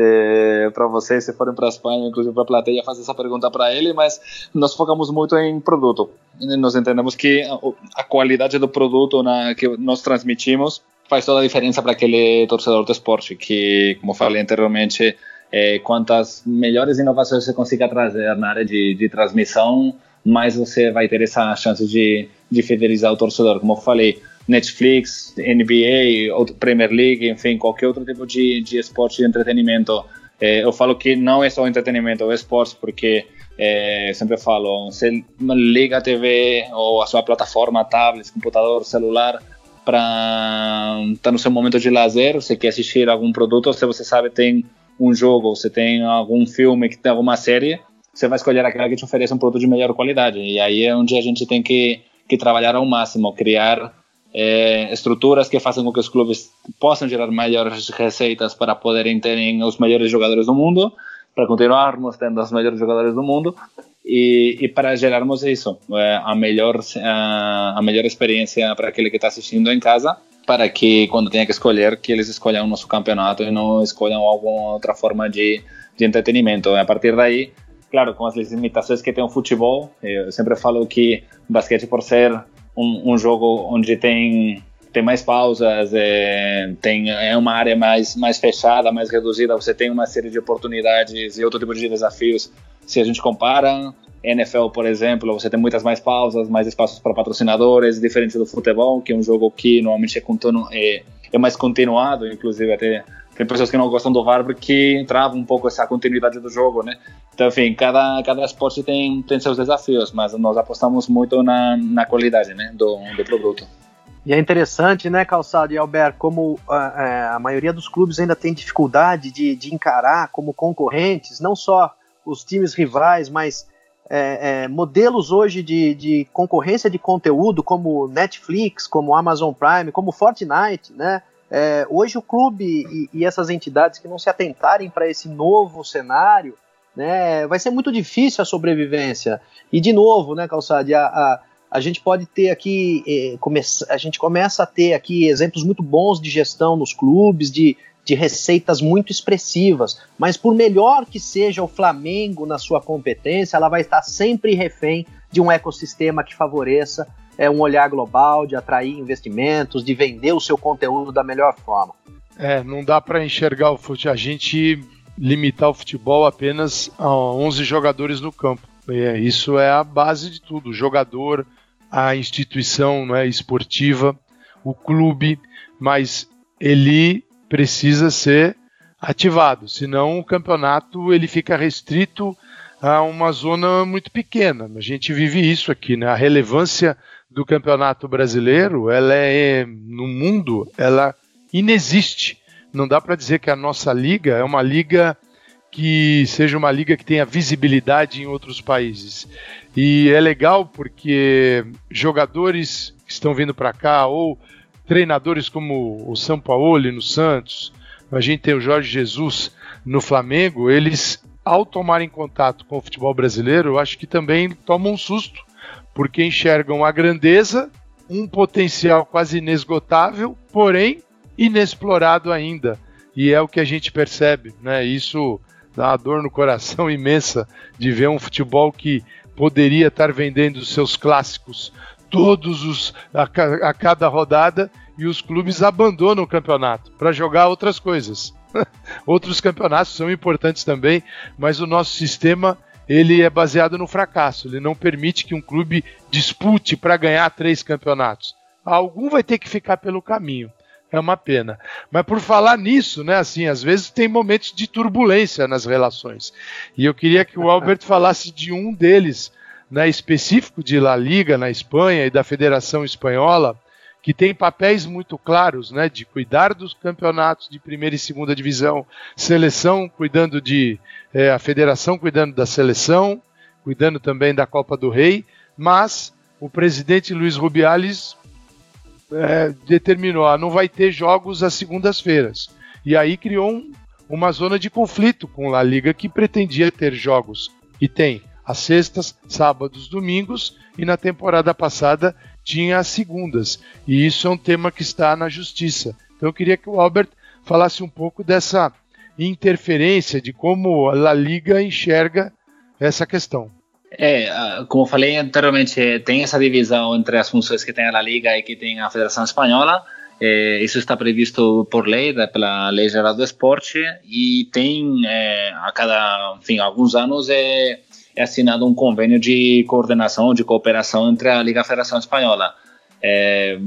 é, para vocês, se forem para a Espanha, inclusive para a plateia, fazer essa pergunta para ele, mas nós focamos muito em produto. Nós entendemos que a, a qualidade do produto na, que nós transmitimos faz toda a diferença para aquele torcedor do esporte, que, como falei anteriormente, é, quantas melhores inovações você consiga trazer na área de, de transmissão, mais você vai ter essa chance de, de fidelizar o torcedor. Como eu falei, Netflix, NBA, Premier League, enfim, qualquer outro tipo de, de esporte de entretenimento. É, eu falo que não é só entretenimento, é esporte, porque é, sempre falo, você liga a TV ou a sua plataforma, tablet, computador, celular, para estar tá no seu momento de lazer, você quer assistir algum produto, se você sabe tem um jogo, você tem algum filme, que tem alguma série, você vai escolher aquela que te oferece um produto de melhor qualidade. E aí é onde a gente tem que, que trabalhar ao máximo, criar é, estruturas que façam com que os clubes possam gerar maiores receitas para poderem terem os melhores jogadores do mundo, para continuarmos tendo os melhores jogadores do mundo e, e para gerarmos isso, é, a melhor a, a melhor experiência para aquele que está assistindo em casa, para que quando tenha que escolher, que eles escolham o nosso campeonato e não escolham alguma outra forma de, de entretenimento. A partir daí, claro, com as limitações que tem o futebol, eu sempre falo que basquete por ser um, um jogo onde tem tem mais pausas, é, tem, é uma área mais, mais fechada, mais reduzida, você tem uma série de oportunidades e outro tipo de desafios. Se a gente compara, NFL, por exemplo, você tem muitas mais pausas, mais espaços para patrocinadores, diferente do futebol, que é um jogo que normalmente é, é, é mais continuado, inclusive até tem pessoas que não gostam do VAR porque trava um pouco essa continuidade do jogo, né? Então, enfim, cada, cada esporte tem, tem seus desafios, mas nós apostamos muito na, na qualidade né, do, do produto. E é interessante, né, Calçado e Albert, como a, é, a maioria dos clubes ainda tem dificuldade de, de encarar como concorrentes, não só os times rivais, mas é, é, modelos hoje de, de, concorrência de conteúdo, como Netflix, como Amazon Prime, como Fortnite, né? É, hoje o clube e, e, essas entidades que não se atentarem para esse novo cenário, né, vai ser muito difícil a sobrevivência. E de novo, né, Calçade, a, a, a gente pode ter aqui, eh, a gente começa a ter aqui exemplos muito bons de gestão nos clubes, de, de receitas muito expressivas, mas por melhor que seja o Flamengo na sua competência, ela vai estar sempre refém de um ecossistema que favoreça é, um olhar global, de atrair investimentos, de vender o seu conteúdo da melhor forma. É, não dá para enxergar o futebol, a gente limitar o futebol apenas a 11 jogadores no campo. É, isso é a base de tudo, o jogador, a instituição né, esportiva, o clube, mas ele precisa ser ativado, senão o campeonato ele fica restrito a uma zona muito pequena. A gente vive isso aqui, né? A relevância do campeonato brasileiro, ela é no mundo, ela inexiste. Não dá para dizer que a nossa liga é uma liga que seja uma liga que tenha visibilidade em outros países. E é legal porque jogadores que estão vindo para cá ou treinadores como o São Paulo no Santos, a gente tem o Jorge Jesus no Flamengo, eles ao tomarem contato com o futebol brasileiro, eu acho que também tomam um susto, porque enxergam a grandeza, um potencial quase inesgotável, porém inexplorado ainda. E é o que a gente percebe, né? Isso dá uma dor no coração imensa de ver um futebol que poderia estar vendendo seus clássicos todos os a, a cada rodada e os clubes abandonam o campeonato para jogar outras coisas. Outros campeonatos são importantes também, mas o nosso sistema ele é baseado no fracasso. Ele não permite que um clube dispute para ganhar três campeonatos. Algum vai ter que ficar pelo caminho. É uma pena. Mas por falar nisso, né, assim, às vezes tem momentos de turbulência nas relações. E eu queria que o Albert falasse de um deles, né, específico de La Liga na Espanha e da Federação Espanhola, que tem papéis muito claros, né, de cuidar dos campeonatos de primeira e segunda divisão, seleção cuidando de é, a federação cuidando da seleção, cuidando também da Copa do Rei, mas o presidente Luiz Rubiales é, determinou, ah, não vai ter jogos às segundas-feiras. E aí criou um, uma zona de conflito com a Liga que pretendia ter jogos. E tem às sextas, sábados, domingos, e na temporada passada tinha as segundas. E isso é um tema que está na justiça. Então eu queria que o Albert falasse um pouco dessa interferência, de como a Liga enxerga essa questão. É, como falei anteriormente, tem essa divisão entre as funções que tem a Liga e que tem a Federação Espanhola. É, isso está previsto por lei, pela Lei Geral do Esporte, e tem é, a cada, enfim, alguns anos é, é, assinado um convênio de coordenação, de cooperação entre a Liga e a Federação Espanhola. É,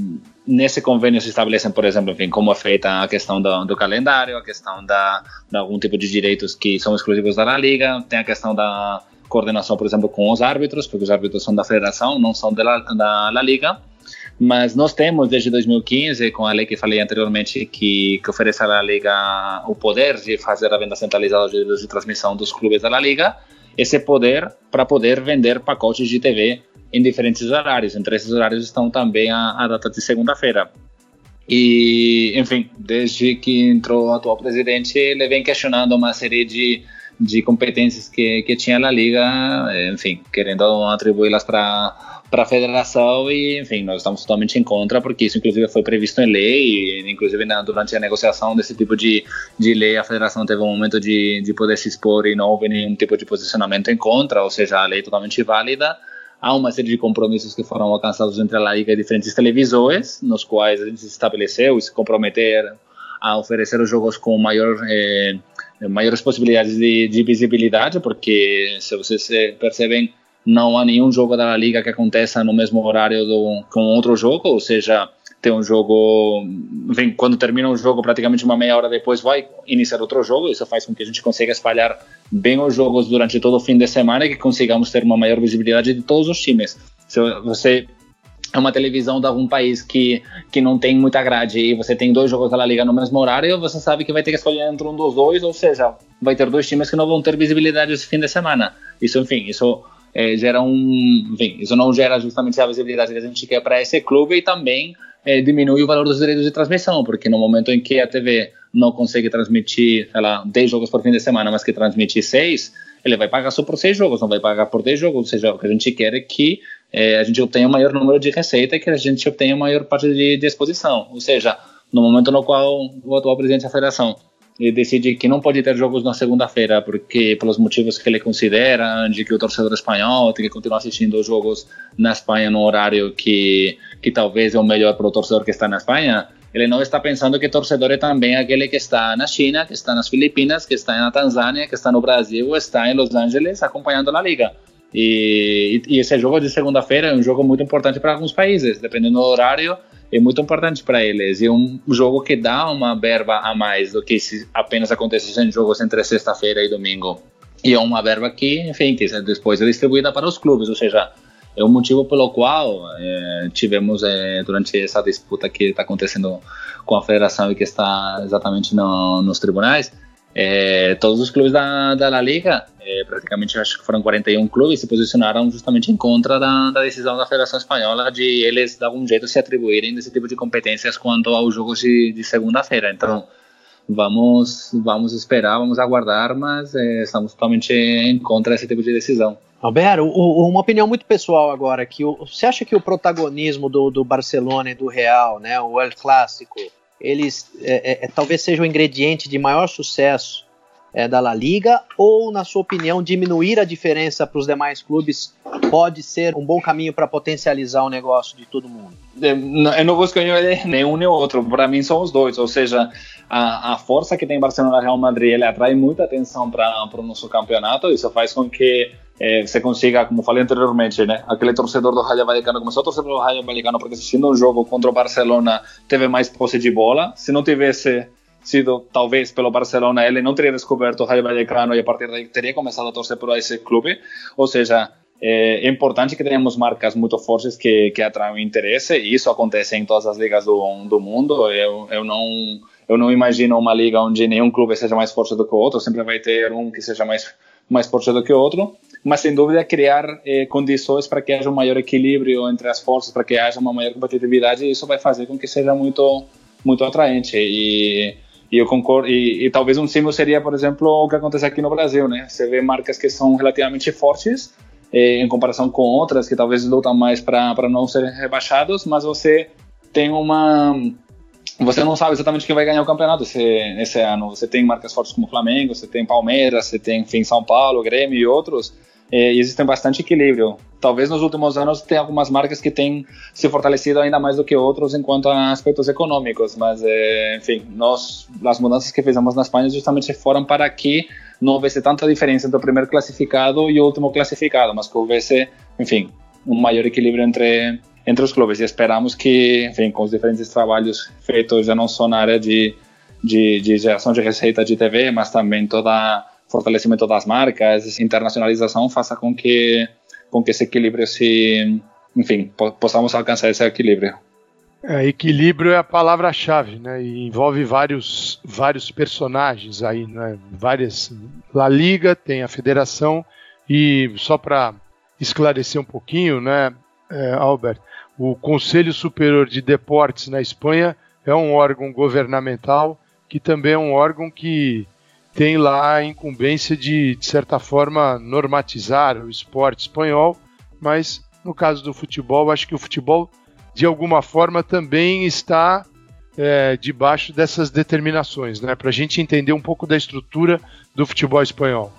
nesse convênio se estabelecem, por exemplo, enfim, como é feita a questão do, do calendário, a questão da, de algum tipo de direitos que são exclusivos da Liga, tem a questão da coordenação, por exemplo, com os árbitros, porque os árbitros são da federação, não são da, da, Liga. Mas nós temos desde 2015, com a lei que falei anteriormente, que, que oferece à Liga o poder de fazer a venda centralizada de direitos de transmissão dos clubes da Liga, esse poder para poder vender pacotes de TV em diferentes horários. Entre esses horários estão também a, a data de segunda-feira. E, enfim, desde que entrou o atual presidente, ele vem questionando uma série de de competências que, que tinha a Liga, enfim, querendo atribuí-las para para a federação e, enfim, nós estamos totalmente em contra, porque isso, inclusive, foi previsto em lei, e, inclusive, na, durante a negociação desse tipo de, de lei, a federação teve um momento de, de poder se expor e não houve nenhum tipo de posicionamento em contra, ou seja, a lei é totalmente válida. Há uma série de compromissos que foram alcançados entre a Liga e diferentes televisores, nos quais a gente se estabeleceu e se comprometer a oferecer os jogos com maior eh, maiores possibilidades de, de, visibilidade, porque se vocês percebem, não há nenhum jogo da Liga que aconteça no mesmo horário do, com outro jogo, ou seja, tem um jogo, enfim, quando termina um jogo, praticamente uma meia hora depois vai iniciar outro jogo, isso faz com que a gente consiga espalhar bem os jogos durante todo o fim de semana e que consigamos ter uma maior visibilidade de todos os times. Se você é uma televisão de algum país que, que não tem muita grade e você tem dois jogos da Liga no mesmo horário, você sabe que vai ter que escolher entre um dos dois, ou seja, vai ter dois times que não vão ter visibilidade esse fim de semana. Isso, enfim, isso é, um, enfim, isso não gera justamente a visibilidade que a gente quer para esse clube e também é, diminui o valor dos direitos de transmissão, porque no momento em que a TV não consegue transmitir, sei lá, 10 jogos por fim de semana, mas que transmite 6, ele vai pagar só por 6 jogos, não vai pagar por 10 jogos, ou seja, o que a gente quer é que é, a gente obtenha o maior número de receita e que a gente obtenha a maior parte de, de exposição, ou seja, no momento no qual o atual presidente da federação ele decide que não pode ter jogos na segunda-feira porque pelos motivos que ele considera de que o torcedor espanhol tem que continuar assistindo os jogos na Espanha no horário que que talvez é o melhor para o torcedor que está na Espanha ele não está pensando que torcedor é também aquele que está na China que está nas Filipinas que está na Tanzânia que está no Brasil está em Los Angeles acompanhando a liga. E, e esse jogo de segunda-feira é um jogo muito importante para alguns países dependendo do horário é muito importante para eles. E um jogo que dá uma verba a mais do que se apenas acontecessem jogos entre sexta-feira e domingo. E é uma verba que, enfim, que depois é distribuída para os clubes, ou seja, é o motivo pelo qual é, tivemos é, durante essa disputa que está acontecendo com a federação e que está exatamente no, nos tribunais, é, todos os clubes da, da La Liga, é, praticamente acho que foram 41 clubes, se posicionaram justamente em contra da, da, decisão da Federação Espanhola de eles, de algum jeito, se atribuírem desse tipo de competências quanto aos jogos de, de segunda-feira. Então, vamos, vamos esperar, vamos aguardar, mas é, estamos totalmente em contra desse tipo de decisão. Alberto, uma opinião muito pessoal agora, que o, você acha que o protagonismo do, do Barcelona e do Real, né, o El Clássico, eles é, é, é, talvez seja o ingrediente de maior sucesso é, da La Liga, ou, na sua opinião, diminuir a diferença para os demais clubes pode ser um bom caminho para potencializar o negócio de todo mundo? Eu não vou escolher nenhum nem outro, para mim são os dois, ou seja, a, a força que tem Barcelona e Real Madrid, ele atrai muita atenção para o nosso campeonato, isso faz com que você consiga, como falei anteriormente, né, aquele torcedor do Rayo Vallecano começou a torcer pelo Rayo Vallecano porque assistindo um jogo contra o Barcelona teve mais posse de bola. Se não tivesse sido talvez pelo Barcelona, ele não teria descoberto o Rayo Vallecano e a partir daí teria começado a torcer por esse clube. Ou seja, é, é importante que tenhamos marcas muito fortes que, que atraem interesse e isso acontece em todas as ligas do, do mundo. Eu, eu não eu não imagino uma liga onde nenhum clube seja mais forte do que o outro. Sempre vai ter um que seja mais mais forte do que o outro mas sem dúvida criar eh, condições para que haja um maior equilíbrio entre as forças, para que haja uma maior competitividade, isso vai fazer com que seja muito muito atraente. E, e eu concordo. E, e, talvez um símbolo seria, por exemplo, o que acontece aqui no Brasil, né? Você vê marcas que são relativamente fortes eh, em comparação com outras que talvez lutam mais para não serem rebaixados, mas você tem uma você não sabe exatamente quem vai ganhar o campeonato esse, esse ano. Você tem marcas fortes como Flamengo, você tem Palmeiras, você tem enfim, São Paulo, Grêmio e outros é, existem bastante equilíbrio. Talvez nos últimos anos tenha algumas marcas que têm se fortalecido ainda mais do que outros enquanto a aspectos econômicos, mas é, enfim, nós as mudanças que fizemos na Espanha justamente foram para que não houvesse tanta diferença entre o primeiro classificado e o último classificado, mas que houvesse, enfim, um maior equilíbrio entre entre os clubes e esperamos que, enfim, com os diferentes trabalhos feitos já não só na área de de, de geração de receita de TV, mas também toda fortalecimento das marcas, internacionalização faça com que com que esse equilíbrio se, enfim, possamos alcançar esse equilíbrio. É, equilíbrio é a palavra-chave, né? E envolve vários vários personagens aí, né? Várias La Liga tem a Federação e só para esclarecer um pouquinho, né, é, Albert, o Conselho Superior de Deportes na Espanha é um órgão governamental que também é um órgão que tem lá a incumbência de, de certa forma, normatizar o esporte espanhol, mas no caso do futebol, acho que o futebol, de alguma forma, também está é, debaixo dessas determinações, né? Para a gente entender um pouco da estrutura do futebol espanhol.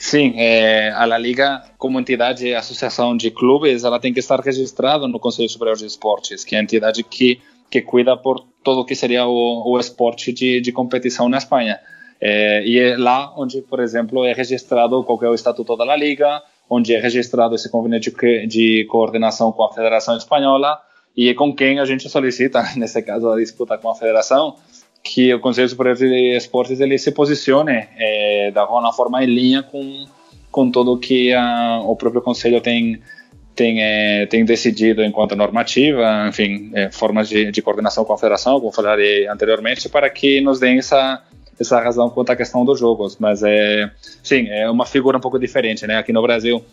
Sim, é, a La Liga, como entidade, associação de clubes, ela tem que estar registrada no Conselho Superior de Esportes, que é a entidade que, que cuida por todo o que seria o, o esporte de, de competição na Espanha. É, e é lá onde, por exemplo, é registrado qual é o estatuto da Liga, onde é registrado esse convênio de, de coordenação com a Federação Espanhola e é com quem a gente solicita, nesse caso, a disputa com a Federação, que o Conselho Superior de Esportes ele se posicione é, da uma forma em linha com com tudo que a, o próprio Conselho tem tem, é, tem decidido enquanto normativa, enfim, é, formas de, de coordenação com a federação, como falei anteriormente, para que nos deem essa essa razão quanto à questão dos jogos, mas é sim, é uma figura um pouco diferente, né? Aqui no Brasil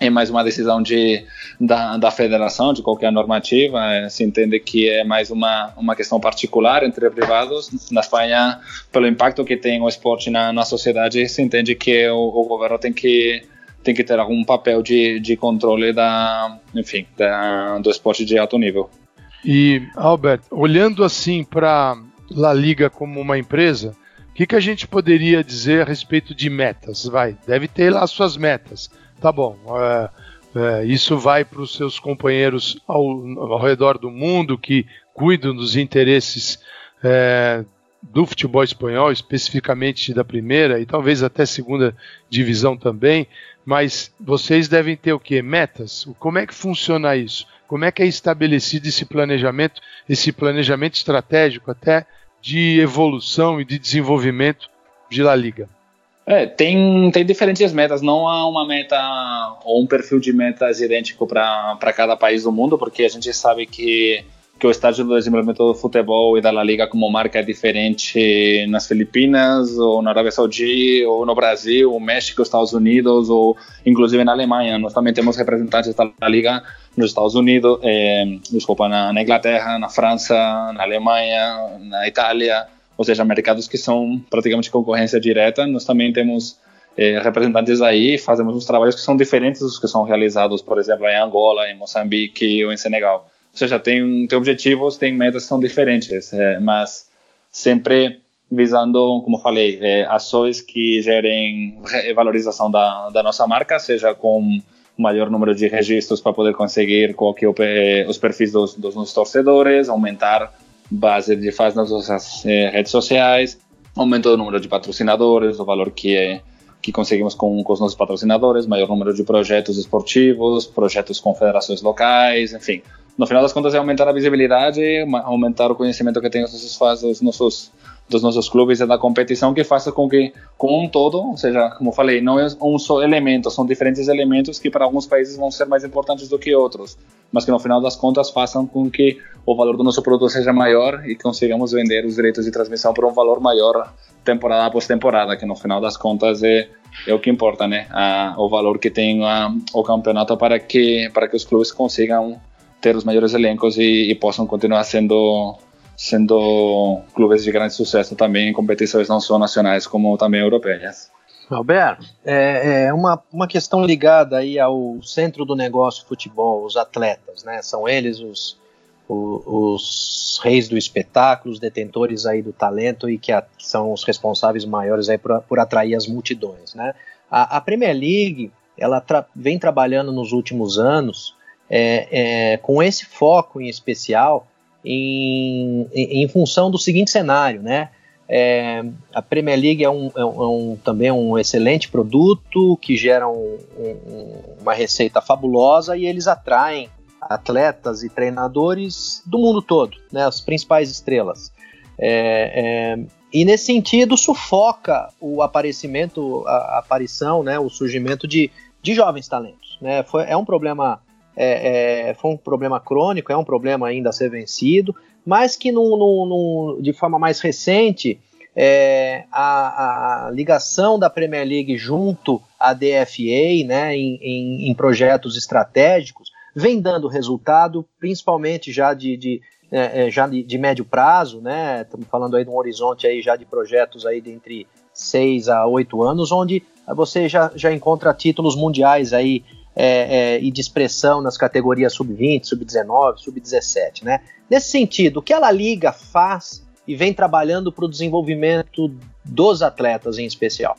é mais uma decisão de, da, da federação, de qualquer normativa. É, se entende que é mais uma, uma questão particular entre privados. Na Espanha, pelo impacto que tem o esporte na, na sociedade, se entende que o, o governo tem que tem que ter algum papel de, de controle da, enfim, da, do esporte de alto nível. E, Albert, olhando assim para La Liga como uma empresa, o que, que a gente poderia dizer a respeito de metas? Vai, deve ter lá suas metas tá bom, é, é, isso vai para os seus companheiros ao, ao, redor do mundo que cuidam dos interesses é, do futebol espanhol, especificamente da primeira e talvez até segunda divisão também, mas vocês devem ter o que? Metas? Como é que funciona isso? Como é que é estabelecido esse planejamento, esse planejamento estratégico até de evolução e de desenvolvimento de La Liga? É, tem, tem diferentes metas, não há uma meta ou um perfil de metas idêntico para cada país do mundo, porque a gente sabe que, que o estágio do desenvolvimento do futebol e da La Liga como marca é diferente nas Filipinas, ou na Arábia Saudita, ou no Brasil, ou México, Estados Unidos, ou inclusive na Alemanha. Nós também temos representantes da La Liga nos Estados Unidos, eh, desculpa, na, na Inglaterra, na França, na Alemanha, na Itália ou seja, mercados que são praticamente concorrência direta. Nós também temos eh, representantes aí, fazemos uns trabalhos que são diferentes dos que são realizados, por exemplo, em Angola, em Moçambique ou em Senegal. Ou seja, tem, tem objetivos, tem metas que são diferentes, eh, mas sempre visando, como falei, eh, ações que gerem valorização da, da nossa marca, seja com maior número de registros para poder conseguir qual que é os perfis dos, dos nossos torcedores, aumentar base de faz nas nossas eh, redes sociais, aumento do número de patrocinadores, o valor que é que conseguimos com, com os nossos patrocinadores, maior número de projetos esportivos, projetos com federações locais, enfim. No final das contas é aumentar a visibilidade, aumentar o conhecimento que tem os nossos os nossos dos nossos clubes e da competição que faça com que, com um todo, ou seja, como falei, não é um só elemento, são diferentes elementos que para alguns países vão ser mais importantes do que outros, mas que no final das contas façam com que o valor do nosso produto seja maior e consigamos vender os direitos de transmissão por um valor maior temporada após temporada, que no final das contas é, é o que importa, né? A, o valor que tem a, o campeonato para que para que os clubes consigam ter os melhores elencos e, e possam continuar sendo sendo clubes de grande sucesso também em competições não só nacionais como também europeias. Alberto, é, é, uma, uma questão ligada aí ao centro do negócio futebol, os atletas, né? São eles os, os, os reis do espetáculo, os detentores aí do talento e que, a, que são os responsáveis maiores aí por, por atrair as multidões, né? A, a Premier League, ela tra vem trabalhando nos últimos anos é, é, com esse foco em especial em, em, função do seguinte cenário, né? É, a Premier League é, um, é, um, é um, também um excelente produto que gera um, uma receita fabulosa e eles atraem atletas e treinadores do mundo todo, né, as principais estrelas. É, é, e nesse sentido sufoca o aparecimento, a, a aparição, né, o surgimento de, de jovens talentos. Né, foi, é um problema é, é, foi um problema crônico, é um problema ainda a ser vencido, mas que de forma mais recente é, a, a, ligação da Premier League junto à DFA né, em, em, em projetos estratégicos vem dando resultado, principalmente já de, de é, é já de, de, médio prazo, né? Estamos falando aí de um horizonte aí já de projetos aí de entre 6 a 8 anos, onde você já, já encontra títulos mundiais aí é, é, e de expressão nas categorias sub-20, sub-19, sub-17. Né? Nesse sentido, o que ela liga faz e vem trabalhando para o desenvolvimento dos atletas em especial?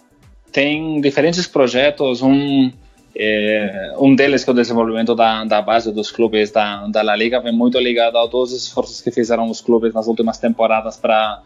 Tem diferentes projetos, um, é, um deles que é o desenvolvimento da, da base dos clubes da, da La Liga, vem muito ligado a todos os esforços que fizeram os clubes nas últimas temporadas para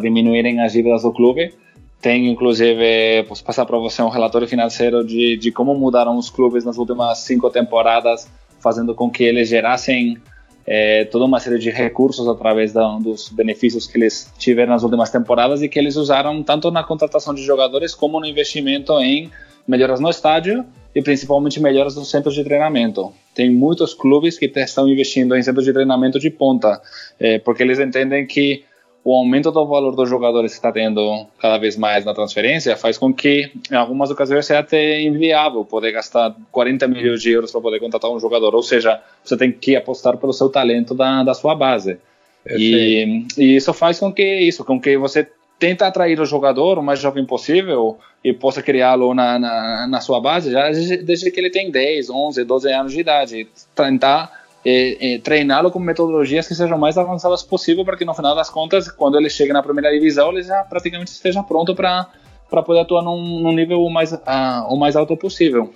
diminuírem as dívidas do clube tem, inclusive, posso passar para você um relatório financeiro de, de como mudaram os clubes nas últimas cinco temporadas, fazendo com que eles gerassem é, toda uma série de recursos através da, dos benefícios que eles tiveram nas últimas temporadas e que eles usaram tanto na contratação de jogadores como no investimento em melhoras no estádio e principalmente melhoras nos centros de treinamento. Tem muitos clubes que estão investindo em centros de treinamento de ponta, é, porque eles entendem que o aumento do valor dos jogadores que está tendo cada vez mais na transferência faz com que, em algumas ocasiões, seja até inviável poder gastar 40 milhões de euros para poder contratar um jogador. Ou seja, você tem que apostar pelo seu talento da, da sua base. E, e, isso faz com que isso, com que você tenta atrair o jogador o mais jovem possível e possa criá-lo na, na, na, sua base já desde que ele tem 10, 11, 12 anos de idade. Tentar é, é, treiná-lo com metodologias que sejam mais avançadas possível para que no final das contas, quando ele chegue na primeira divisão, ele já praticamente esteja pronto para para poder atuar num, num nível o mais, o mais alto possível.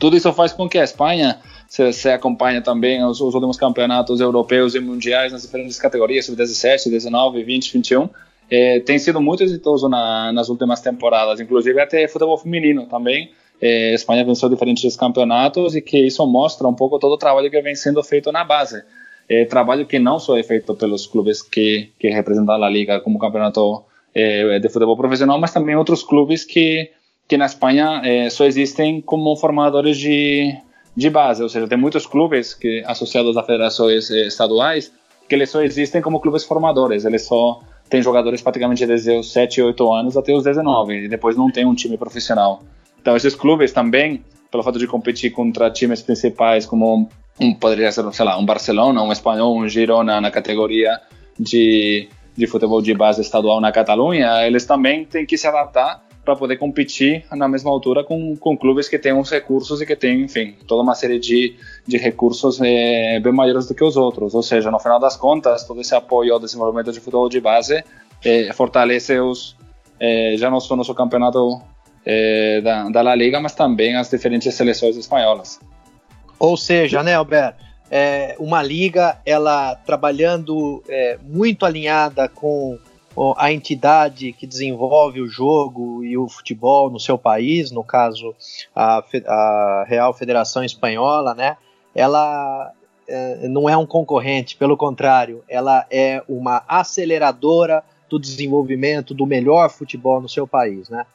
Tudo isso faz com que a Espanha se, se acompanha também os, os, últimos campeonatos europeus e mundiais nas diferentes categorias, sub-17, 19, 20, 21, é, tem sido muito exitoso na, nas últimas temporadas, inclusive até futebol feminino também. A Espanha venceu diferentes campeonatos e que isso mostra um pouco todo o trabalho que vem sendo feito na base. É, trabalho que não só é feito pelos clubes que, que representam a Liga como campeonato é, de futebol profissional, mas também outros clubes que, que na Espanha só existem como formadores de, de base, ou seja, tem muitos clubes que associados a federações estaduais que eles só existem como clubes formadores, eles só tem jogadores praticamente desde os 7, 8 anos até os 19, e depois não tem um time profissional. Então, esses clubes também, pelo fato de competir contra times principais, como um, poderia ser, sei lá, um Barcelona, um Espanhol, um Girona na categoria de, de futebol de base estadual na Catalunha, eles também têm que se adaptar para poder competir na mesma altura com, com clubes que têm os recursos e que têm, enfim, toda uma série de, de recursos é, bem maiores do que os outros. Ou seja, no final das contas, todo esse apoio ao desenvolvimento de futebol de base é, fortalece os, é, já não só nosso campeonato da, da La Liga, mas também as diferentes seleções espanholas. Ou seja, né, Alberto? É, uma liga ela trabalhando é, muito alinhada com a entidade que desenvolve o jogo e o futebol no seu país, no caso a, a Real Federação Espanhola, né? Ela é, não é um concorrente, pelo contrário, ela é uma aceleradora do desenvolvimento do melhor futebol no seu país, né?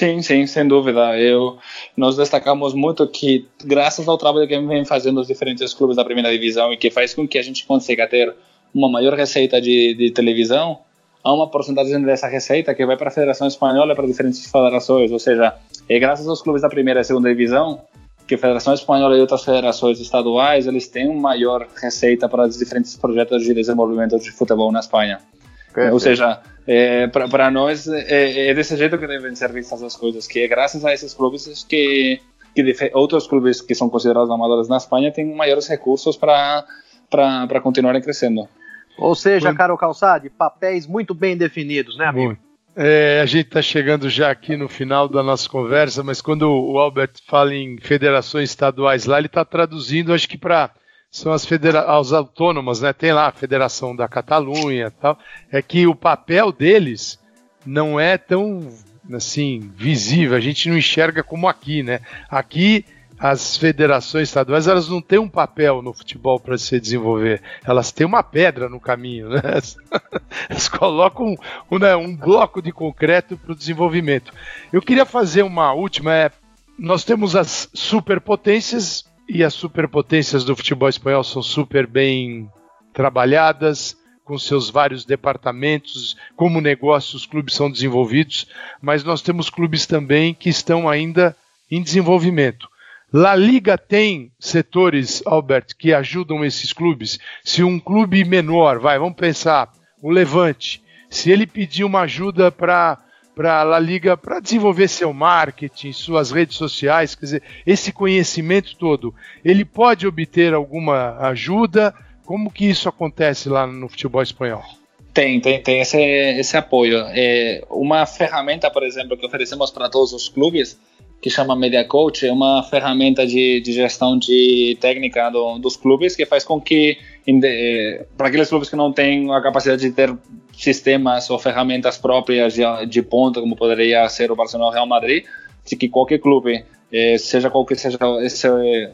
Sim, sim, sem dúvida. Eu, nós destacamos muito que, graças ao trabalho que vem fazendo os diferentes clubes da primeira divisão e que faz com que a gente consiga ter uma maior receita de, de televisão, há uma porcentagem dessa receita que vai para a Federação Espanhola e para diferentes federações, ou seja, é graças aos clubes da primeira e segunda divisão que a Federação Espanhola e outras federações estaduais eles têm uma maior receita para os diferentes projetos de desenvolvimento de futebol na Espanha. Perfeito. Ou seja, é, para nós é, é, desse jeito que devem ser vistas as coisas, que é graças a esses clubes que, que outros clubes que são considerados amadores na Espanha têm maiores recursos para para continuarem crescendo. Ou seja, Foi... Carol Calçade, papéis muito bem definidos, né, amigo? É, a gente está chegando já aqui no final da nossa conversa, mas quando o Albert fala em federações estaduais lá, ele está traduzindo, acho que para são as, federa as autônomas, né? Tem lá a Federação da Catalunha, tal. É que o papel deles não é tão assim visível. A gente não enxerga como aqui, né? Aqui as federações estaduais elas não têm um papel no futebol para se desenvolver, elas têm uma pedra no caminho, né? Elas colocam um, né, um bloco de concreto para o desenvolvimento. Eu queria fazer uma última, é, nós temos as superpotências e as superpotências do futebol espanhol são super bem trabalhadas, com seus vários departamentos, como negócios os clubes são desenvolvidos, mas nós temos clubes também que estão ainda em desenvolvimento. La Liga tem setores, Albert, que ajudam esses clubes. Se um clube menor, vai, vamos pensar, o Levante, se ele pedir uma ajuda para para a La Liga para desenvolver seu marketing, suas redes sociais, quer dizer, esse conhecimento todo, ele pode obter alguma ajuda? Como que isso acontece lá no futebol espanhol? Tem, tem, tem esse, esse apoio. É, uma ferramenta, por exemplo, que oferecemos para todos os clubes que chama Media Coach, é uma ferramenta de, de gestão de técnica do, dos clubes que faz com que, eh, para aqueles clubes que não têm a capacidade de ter sistemas ou ferramentas próprias de, de ponta, como poderia ser o Barcelona ou o Real Madrid, de que qualquer clube, eh, seja qual que seja esse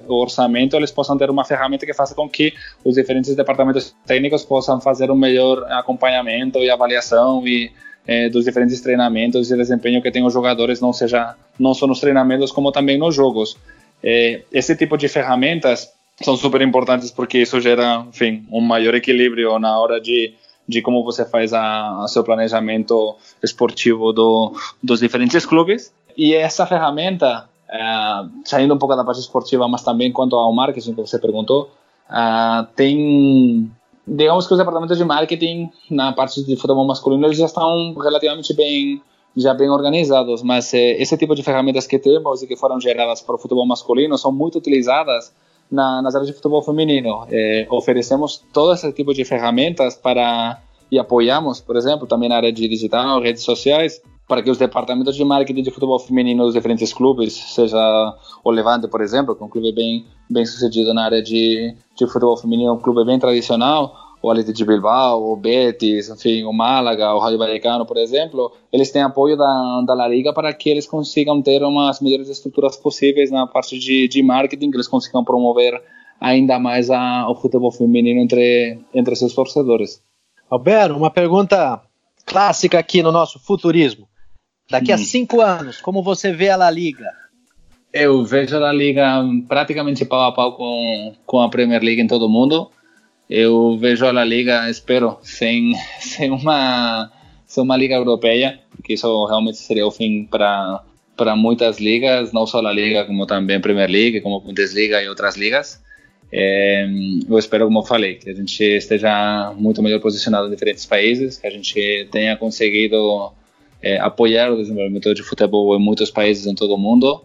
orçamento, eles possam ter uma ferramenta que faça com que os diferentes departamentos técnicos possam fazer um melhor acompanhamento e avaliação e é, dos diferentes treinamentos e desempenho que tem os jogadores, não seja não só nos treinamentos como também nos jogos. É, esse tipo de ferramentas são super importantes porque isso gera, enfim, um maior equilíbrio na hora de de como você faz a, a seu planejamento esportivo do, dos diferentes clubes. E essa ferramenta, uh, saindo um pouco da parte esportiva, mas também quanto ao marketing que você perguntou, tem digamos que os departamentos de marketing na parte de futebol masculino eles já estão relativamente bem já bem organizados, mas eh, esse tipo de ferramentas que temos e que foram geradas para o futebol masculino são muito utilizadas na, nas áreas de futebol feminino. Eh, oferecemos todo esse tipo de ferramentas para e apoiamos, por exemplo, também na área de digital, redes sociais, para que os departamentos de marketing de futebol feminino dos diferentes clubes, seja o Levante, por exemplo, que é um clube bem bem sucedido na área de, de futebol feminino, um clube bem tradicional, o Atlético de Bilbao, o Betis, enfim, o Málaga, o Rayo Vallecano, por exemplo, eles têm apoio da, da La Liga para que eles consigam ter umas melhores estruturas possíveis na parte de, de marketing, que eles consigam promover ainda mais a, o futebol feminino entre, entre seus torcedores. Alberto, uma pergunta clássica aqui no nosso futurismo. Daqui a cinco anos, como você vê a La Liga? Eu vejo a La Liga praticamente pau a pau com, com a Premier League em todo o mundo eu vejo a Liga, espero, sem, sem, uma, sem uma liga europeia, que isso realmente seria o fim para para muitas ligas, não só a Liga, como também a Premier League, como a Bundesliga e outras ligas. É, eu espero, como eu falei, que a gente esteja muito melhor posicionado em diferentes países, que a gente tenha conseguido é, apoiar o desenvolvimento de futebol em muitos países em todo o mundo.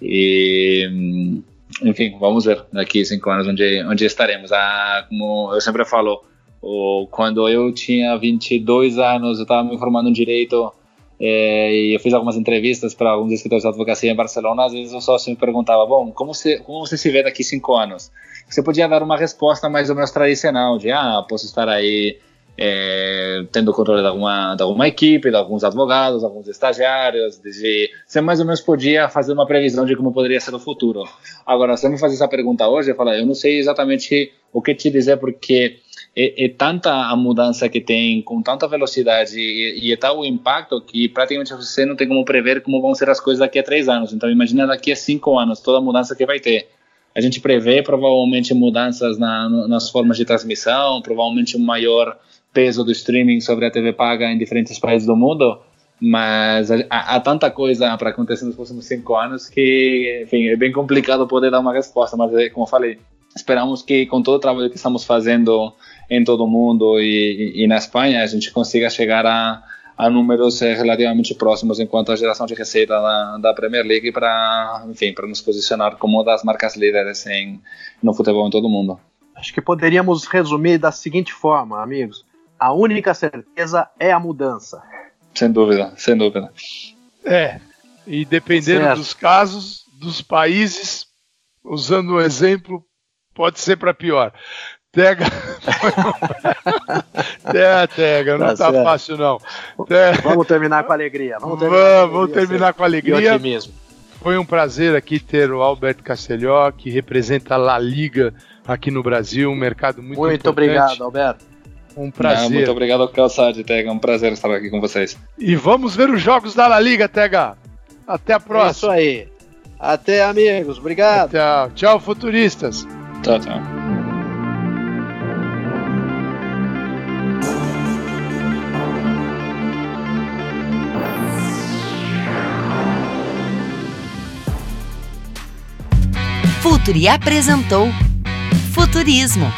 E enfim, vamos ver daqui cinco anos onde, onde estaremos. Ah, como eu sempre falo, o, quando eu tinha 22 anos, eu estava me formando em Direito é, e eu fiz algumas entrevistas para alguns escritores de advocacia em Barcelona. Às vezes o sócio me perguntava: Bom, como você, como você se vê daqui cinco anos? Você podia dar uma resposta mais ou menos tradicional, de ah, posso estar aí é, tendo controle de alguma, de alguma equipe, de alguns advogados, alguns estagiários, de, você mais ou menos podia fazer uma previsão de como poderia ser o futuro. Agora, se você me fazer essa pergunta hoje, eu falo, eu não sei exatamente o que te dizer, porque é, é tanta a mudança que tem, com tanta velocidade, e, e é tal o impacto que praticamente você não tem como prever como vão ser as coisas daqui a três anos. Então, imagina daqui a cinco anos, toda a mudança que vai ter. A gente prevê provavelmente mudanças na, nas formas de transmissão, provavelmente um maior peso do streaming sobre a TV paga em diferentes países do mundo, mas há, há tanta coisa para acontecer nos próximos cinco anos que, enfim, é bem complicado poder dar uma resposta, mas é, como eu falei, esperamos que com todo o trabalho que estamos fazendo em todo o mundo e, e, e na Espanha, a gente consiga chegar a, a números eh, relativamente próximos enquanto a geração de receita da, da Premier League para, enfim, para nos posicionar como uma das marcas líderes em, no futebol em todo o mundo. Acho que poderíamos resumir da seguinte forma, amigos a única certeza é a mudança. Sem dúvida, sem dúvida. É, e dependendo certo. dos casos, dos países, usando o um exemplo, pode ser para pior. Tega. é, Tega, não tá, tá fácil não. Tega. Vamos terminar com alegria. Vamos terminar, vamos, com, terminar com alegria. Foi um prazer aqui ter o Alberto Castelhó, que representa a La Liga aqui no Brasil, um mercado muito Muito importante. obrigado, Alberto. Um prazer. Não, muito obrigado, Calçade, Tega. É um prazer estar aqui com vocês. E vamos ver os jogos da La Liga, Tega. Até a próxima. É isso aí. Até, amigos. Obrigado. Tchau, tchau futuristas. Tchau, tchau. Futuri apresentou Futurismo